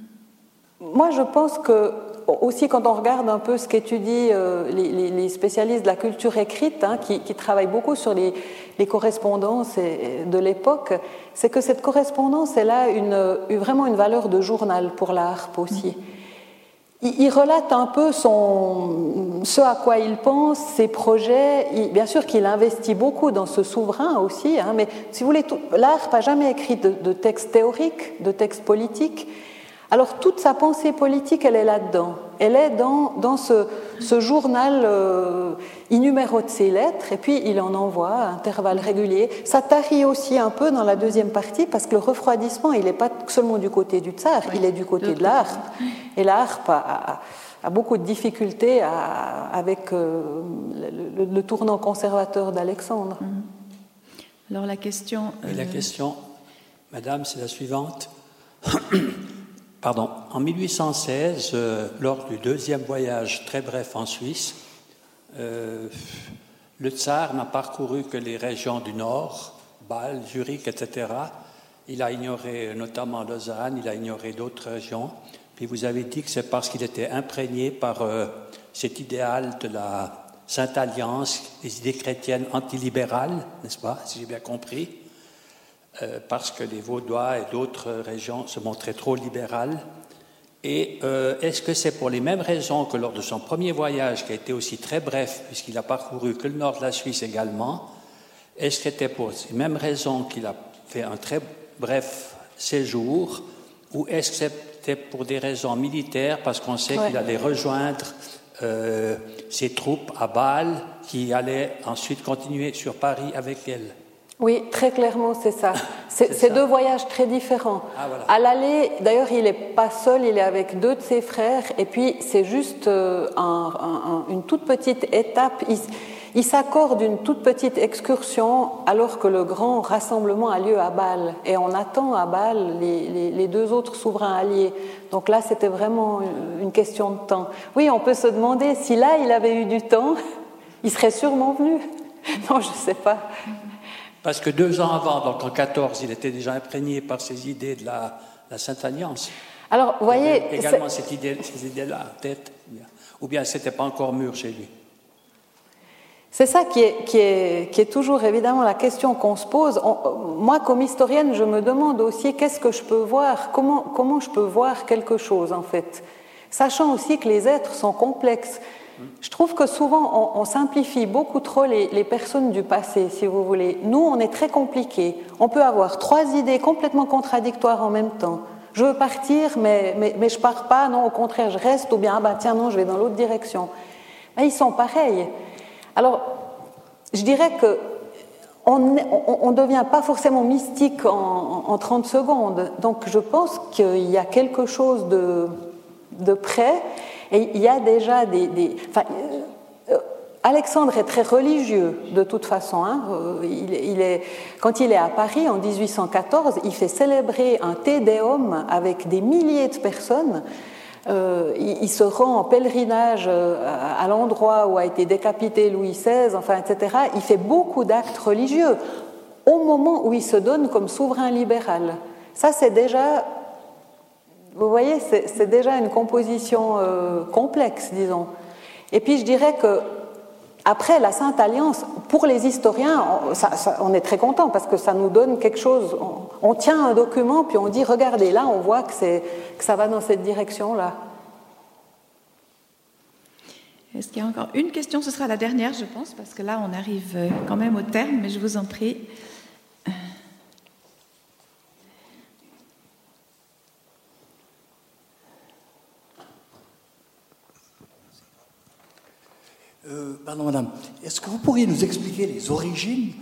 Moi, je pense que aussi quand on regarde un peu ce qu'étudient euh, les, spécialistes de la culture écrite, hein, qui, travaillent beaucoup sur les, correspondances de l'époque, c'est que cette correspondance, elle a une, vraiment une valeur de journal pour la harpe aussi. Il, relate un peu son, ce à quoi il pense, ses projets. bien sûr qu'il investit beaucoup dans ce souverain aussi, hein, mais si vous voulez, l'harpe n'a jamais écrit de, de textes théoriques, de textes politiques. Alors toute sa pensée politique, elle est là-dedans. Elle est dans, dans ce, ce journal, euh, il numérote ses lettres et puis il en envoie à intervalles réguliers. Ça tarie aussi un peu dans la deuxième partie parce que le refroidissement, il n'est pas seulement du côté du tsar, il est du côté de l'harpe. Et l'harpe a, a, beaucoup de difficultés avec euh, le, tournant conservateur d'Alexandre. Mm-hmm. Alors la question... la euh, question, Madame, c'est la suivante. Pardon. En 1816, euh, lors du deuxième voyage très bref en Suisse, euh, le tsar n'a parcouru que les régions du nord, Bâle, Zurich, etc. Il a ignoré notamment Lausanne, il a ignoré d'autres régions. Puis vous avez dit que c'est parce qu'il était imprégné par euh, cet idéal de la Sainte Alliance, les idées chrétiennes antilibérales, n'est-ce pas, si j'ai bien compris, euh, parce que les Vaudois et d'autres régions se montraient trop libérales. Et euh, est-ce que c'est pour les mêmes raisons que lors de son premier voyage, qui a été aussi très bref, puisqu'il a parcouru que le nord de la Suisse également, est-ce que c'était pour ces mêmes raisons qu'il a fait un très bref séjour, ou est-ce que c'était pour des raisons militaires, parce qu'on sait qu'il allait rejoindre euh, ses troupes à Bâle, qui allaient ensuite continuer sur Paris avec elle? Oui, très clairement, c'est ça. C'est deux voyages très différents. Ah, à l'aller, d'ailleurs, il n'est pas seul, il est avec deux de ses frères, et puis c'est juste euh, une toute petite étape. Il, s'accorde une toute petite excursion alors que le grand rassemblement a lieu à Bâle, et on attend à Bâle les, deux autres souverains alliés. Donc là, c'était vraiment une question de temps. Oui, on peut se demander si là, il avait eu du temps, il serait sûrement venu. Non, je ne sais pas. Parce que deux ans avant, donc en 14, il était déjà imprégné par ces idées de la, Sainte Alliance. Alors, vous voyez. également cette idée, ces idées-là en tête. Ou bien ce n'était pas encore mûr chez lui. C'est ça qui est, qui, est, qui est, toujours évidemment la question qu'on se pose. moi, comme historienne, je me demande aussi qu'est-ce que je peux voir, comment, comment je peux voir quelque chose en fait? Sachant aussi que les êtres sont complexes. Je trouve que souvent on, simplifie beaucoup trop les, personnes du passé, si vous voulez. Nous, on est très compliqué. On peut avoir trois idées complètement contradictoires en même temps. Je veux partir, mais, mais, mais je pars pas. Non, au contraire, je reste. Ou bien, ah bah tiens, non, je vais dans l'autre direction. ils sont pareils. Alors, je dirais que on ne devient pas forcément mystique en, en, 30 secondes. Donc, je pense qu'il y a quelque chose de, de près et il y a déjà des... euh, Alexandre est très religieux de toute façon. Hein. Euh, il, est, quand il est à Paris en 1814, il fait célébrer un Te Deum avec des milliers de personnes. Euh, il, se rend en pèlerinage à l'endroit où a été décapité Louis XVI, enfin, etc. Il fait beaucoup d'actes religieux au moment où il se donne comme souverain libéral. Ça, c'est déjà vous voyez, c'est déjà une composition euh, complexe, disons. Et puis je dirais que après la Sainte Alliance, pour les historiens, on, est très content parce que ça nous donne quelque chose. On, tient un document puis on dit regardez là, on voit que, que ça va dans cette direction-là. Est-ce qu'il y a encore une question? Ce sera la dernière, je pense, parce que là, on arrive euh, quand même au terme, mais je vous en prie. Euh, pardon, madame. Est-ce que vous pourriez nous expliquer les origines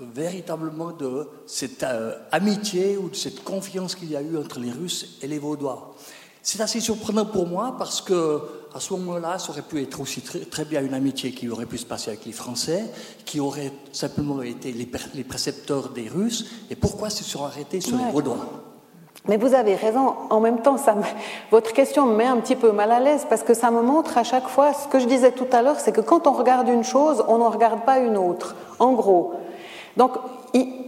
euh, véritablement de cette euh, amitié ou de cette confiance qu'il y a eu entre les Russes et les Vaudois? C'est assez surprenant pour moi parce que à ce moment-là, ça aurait pu être aussi très, bien une amitié qui aurait pu se passer avec les Français, qui aurait simplement été les, précepteurs des Russes. Et pourquoi se sont arrêtés sur les Vaudois? Mais vous avez raison, en même temps, votre question me met un petit peu mal à l'aise parce que ça me montre à chaque fois ce que je disais tout à l'heure, c'est que quand on regarde une chose, on n'en regarde pas une autre, en gros. Donc,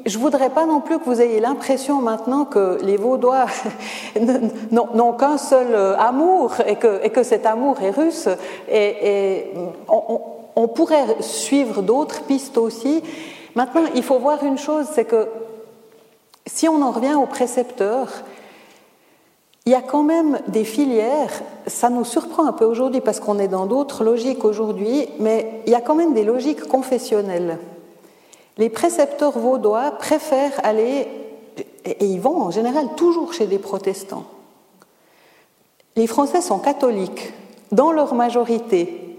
je voudrais pas non plus que vous ayez l'impression maintenant que les Vaudois n'ont qu'un seul euh, amour et que, et que, cet amour est russe. Et, on, pourrait suivre d'autres pistes aussi. Maintenant, il faut voir une chose, c'est que si on en revient aux précepteurs, il y a quand même des filières, ça nous surprend un peu aujourd'hui parce qu'on est dans d'autres logiques aujourd'hui, mais il y a quand même des logiques confessionnelles. Les précepteurs vaudois préfèrent aller, et ils vont en général toujours chez des protestants. Les Français sont catholiques dans leur majorité,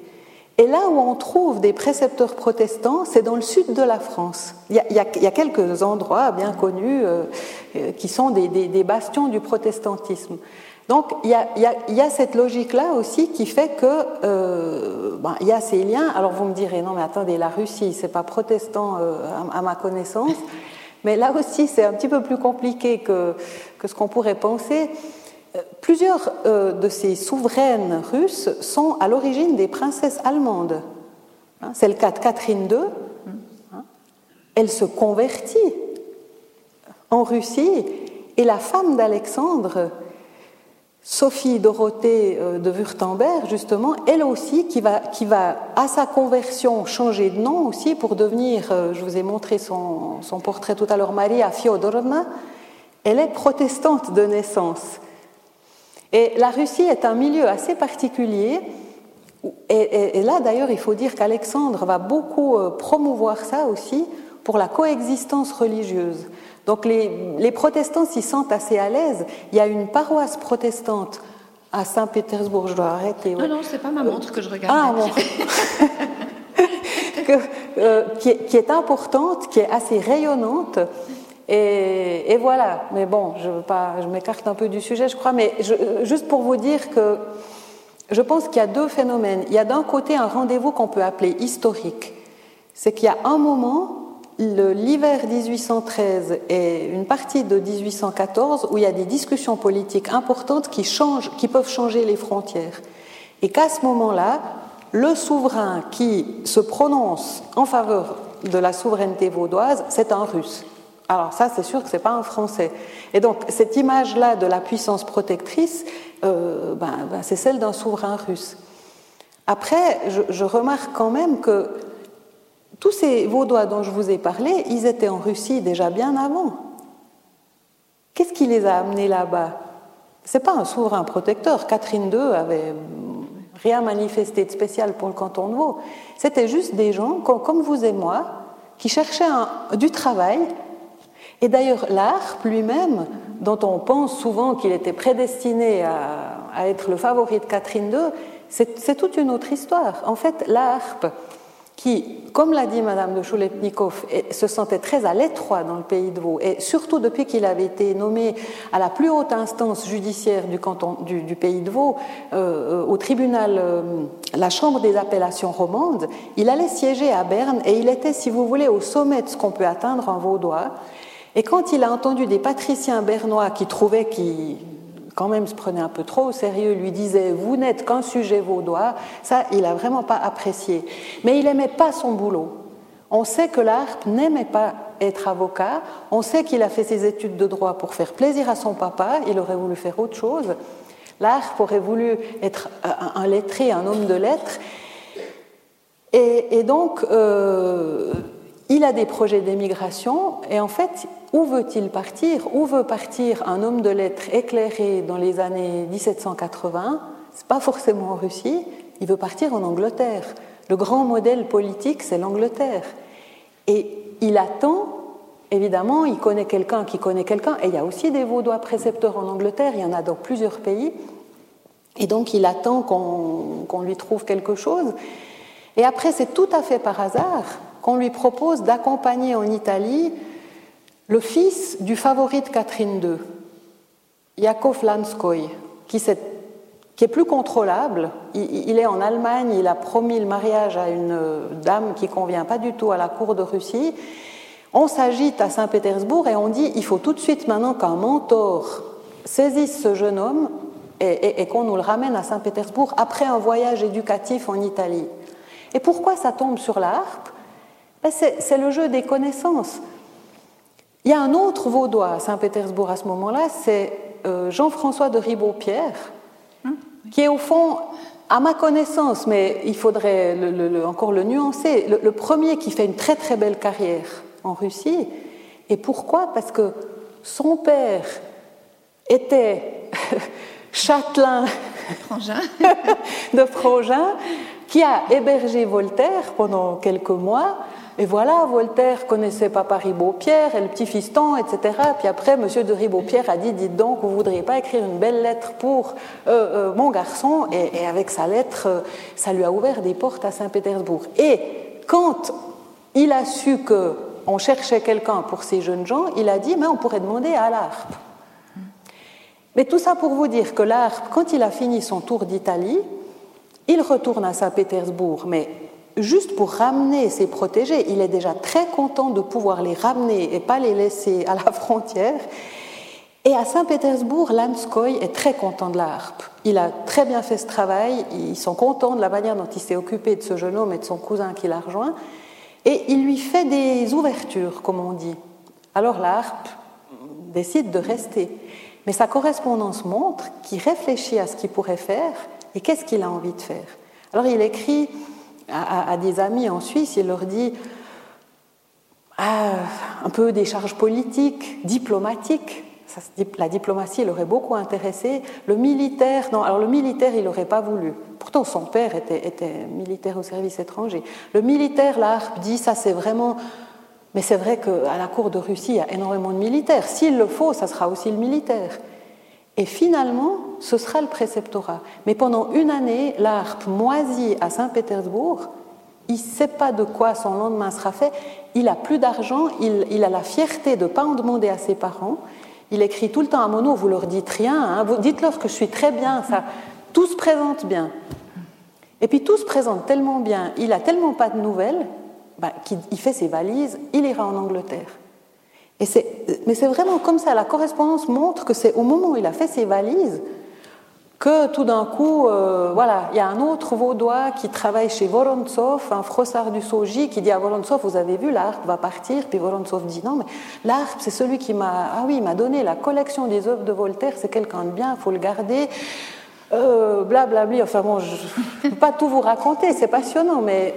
et là où on trouve des précepteurs protestants, c'est dans le sud de la France. Il y a, quelques endroits bien connus euh, euh, qui sont des, bastions du protestantisme. Donc il y a, cette logique-là aussi qui fait que euh, ben, il y a ces liens. Alors vous me direz non mais attendez la Russie c'est pas protestant à, ma connaissance, mais là aussi c'est un petit peu plus compliqué que, que ce qu'on pourrait penser. Plusieurs euh, de ces souveraines russes sont à l'origine des princesses allemandes. Hein, c'est le cas de Catherine II. Hein. Elle se convertit en Russie et la femme d'Alexandre Sophie Dorothée euh, de Württemberg, justement, elle aussi, qui va, qui va à sa conversion changer de nom aussi pour devenir, euh, je vous ai montré son, son portrait tout à l'heure, Maria Fyodorovna, elle est protestante de naissance. Et la Russie est un milieu assez particulier. Et, là, d'ailleurs, il faut dire qu'Alexandre va beaucoup euh, promouvoir ça aussi pour la coexistence religieuse. Donc les, protestants s'y sentent assez à l'aise. Il y a une paroisse protestante à Saint-Pétersbourg, je dois arrêter. Non, non, c'est pas ma montre que je regarde. Ah, bon. Euh, qui, est, importante, qui est assez rayonnante. Et, voilà. Mais bon, je, m'écarte un peu du sujet, je crois. Mais juste pour vous dire que je pense qu'il y a deux phénomènes. Il y a d'un côté un rendez-vous qu'on peut appeler historique. C'est qu'il y a un moment l'hiver 1813 et une partie de 1814 où il y a des discussions politiques importantes qui, changent, qui peuvent changer les frontières. Et qu'à ce moment-là, le souverain qui se prononce en faveur de la souveraineté vaudoise, c'est un russe. Alors ça, c'est sûr que ce n'est pas un français. Et donc, cette image-là de la puissance protectrice, euh, ben, ben, c'est celle d'un souverain russe. Après, je, remarque quand même que tous ces Vaudois dont je vous ai parlé, ils étaient en Russie déjà bien avant. Qu'est-ce qui les a amenés là-bas? C'est pas un souverain protecteur. Catherine II avait rien manifesté de spécial pour le canton de Vaud. C'était juste des gens comme vous et moi qui cherchaient du travail. Et d'ailleurs, l'ARP lui-même, dont on pense souvent qu'il était prédestiné à, être le favori de Catherine II, c'est toute une autre histoire. En fait, l'ARP, qui, comme l'a dit Madame de Chouletnikov, se sentait très à l'étroit dans le pays de Vaud, et surtout depuis qu'il avait été nommé à la plus haute instance judiciaire du, canton, du, pays de Vaud, euh, au tribunal, euh, la Chambre des appellations romandes, il allait siéger à Berne et il était, si vous voulez, au sommet de ce qu'on peut atteindre en vaudois. Et quand il a entendu des patriciens bernois qui trouvaient qu'il quand même se prenait un peu trop au sérieux, lui disait Vous n'êtes qu'un sujet vaudois, ça, il n'a vraiment pas apprécié. Mais il n'aimait pas son boulot. On sait que l'ARP n'aimait pas être avocat, on sait qu'il a fait ses études de droit pour faire plaisir à son papa, il aurait voulu faire autre chose. L'ARP aurait voulu être un lettré, un homme de lettres. Et, donc, euh, il a des projets d'émigration et en fait, où veut-il partir? Où veut partir un homme de lettres éclairé dans les années 1780 C'est pas forcément en Russie, il veut partir en Angleterre. Le grand modèle politique, c'est l'Angleterre. Et il attend, évidemment, il connaît quelqu'un qui connaît quelqu'un, et il y a aussi des Vaudois précepteurs en Angleterre, il y en a dans plusieurs pays, et donc il attend qu'on lui trouve quelque chose. Et après, c'est tout à fait par hasard qu'on lui propose d'accompagner en Italie le fils du favori de Catherine II, Yakov Lanskoy, qui, est, plus contrôlable. Il, est en Allemagne, il a promis le mariage à une dame qui convient pas du tout à la cour de Russie. On s'agite à Saint-Pétersbourg et on dit il faut tout de suite maintenant qu'un mentor saisisse ce jeune homme et, qu'on nous le ramène à Saint-Pétersbourg après un voyage éducatif en Italie. Et pourquoi ça tombe sur la C'est le jeu des connaissances. Il y a un autre vaudois à Saint-Pétersbourg à ce moment-là, c'est euh, Jean-François de Ribaud-Pierre, hein, qui est au fond, à ma connaissance, mais il faudrait encore le nuancer, le, premier qui fait une très très belle carrière en Russie. Et pourquoi? Parce que son père était châtelain de Frangin, qui a hébergé Voltaire pendant quelques mois et voilà, Voltaire connaissait Papa Ribaud-Pierre et le petit fiston, etc. Puis après, Monsieur de Ribaud-Pierre a dit Dites donc, vous voudriez pas écrire une belle lettre pour euh, euh, mon garçon? Et, avec sa lettre, euh, ça lui a ouvert des portes à Saint-Pétersbourg. Et quand il a su que on cherchait quelqu'un pour ces jeunes gens, il a dit Mais on pourrait demander à l'ARP. Mais tout ça pour vous dire que l'ARP, quand il a fini son tour d'Italie, il retourne à Saint-Pétersbourg, mais juste pour ramener ses protégés. Il est déjà très content de pouvoir les ramener et pas les laisser à la frontière. Et à Saint-Pétersbourg, Lanskoy est très content de la harpe. Il a très bien fait ce travail, ils sont contents de la manière dont il s'est occupé de ce jeune homme et de son cousin qui l'a rejoint, et il lui fait des ouvertures, comme on dit. Alors la harpe décide de rester. Mais sa correspondance montre qu'il réfléchit à ce qu'il pourrait faire et qu'est-ce qu'il a envie de faire. Alors il écrit à, des amis en Suisse, il leur dit ah, un peu des charges politiques, diplomatiques. la diplomatie l'aurait beaucoup intéressé. Le militaire, non, alors le militaire, il n'aurait pas voulu. Pourtant, son père était, militaire au service étranger. Le militaire, la dit, ça c'est vraiment. Mais c'est vrai qu'à la cour de Russie, il y a énormément de militaires. S'il le faut, ça sera aussi le militaire. Et finalement, ce sera le préceptorat. Mais pendant une année, l'ARP moisit à Saint-Pétersbourg. Il ne sait pas de quoi son lendemain sera fait. Il a plus d'argent. Il, a la fierté de ne pas en demander à ses parents. Il écrit tout le temps à Mono, vous leur dites rien. Hein. dites-leur que je suis très bien. Ça, tout se présente bien. Et puis tout se présente tellement bien. Il a tellement pas de nouvelles bah, qu'il fait ses valises. Il ira en Angleterre mais c'est vraiment comme ça. La correspondance montre que c'est au moment où il a fait ses valises que tout d'un coup, euh, voilà, il y a un autre vaudois qui travaille chez Vorontsov, un frossard du Soji, qui dit à Vorontsov, vous avez vu, l'ARP va partir. Puis Vorontsov dit, non, mais l'ARP, c'est celui qui m'a, ah oui, m'a donné la collection des œuvres de Voltaire, c'est quelqu'un de bien, il faut le garder. Euh, blablabli, enfin bon, je ne peux pas tout vous raconter, c'est passionnant, mais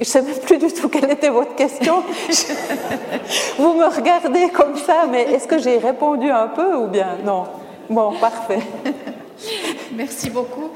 je ne sais même plus du tout quelle était votre question. Vous me regardez comme ça, mais est-ce que j'ai répondu un peu ou bien non? Bon, parfait. Merci beaucoup.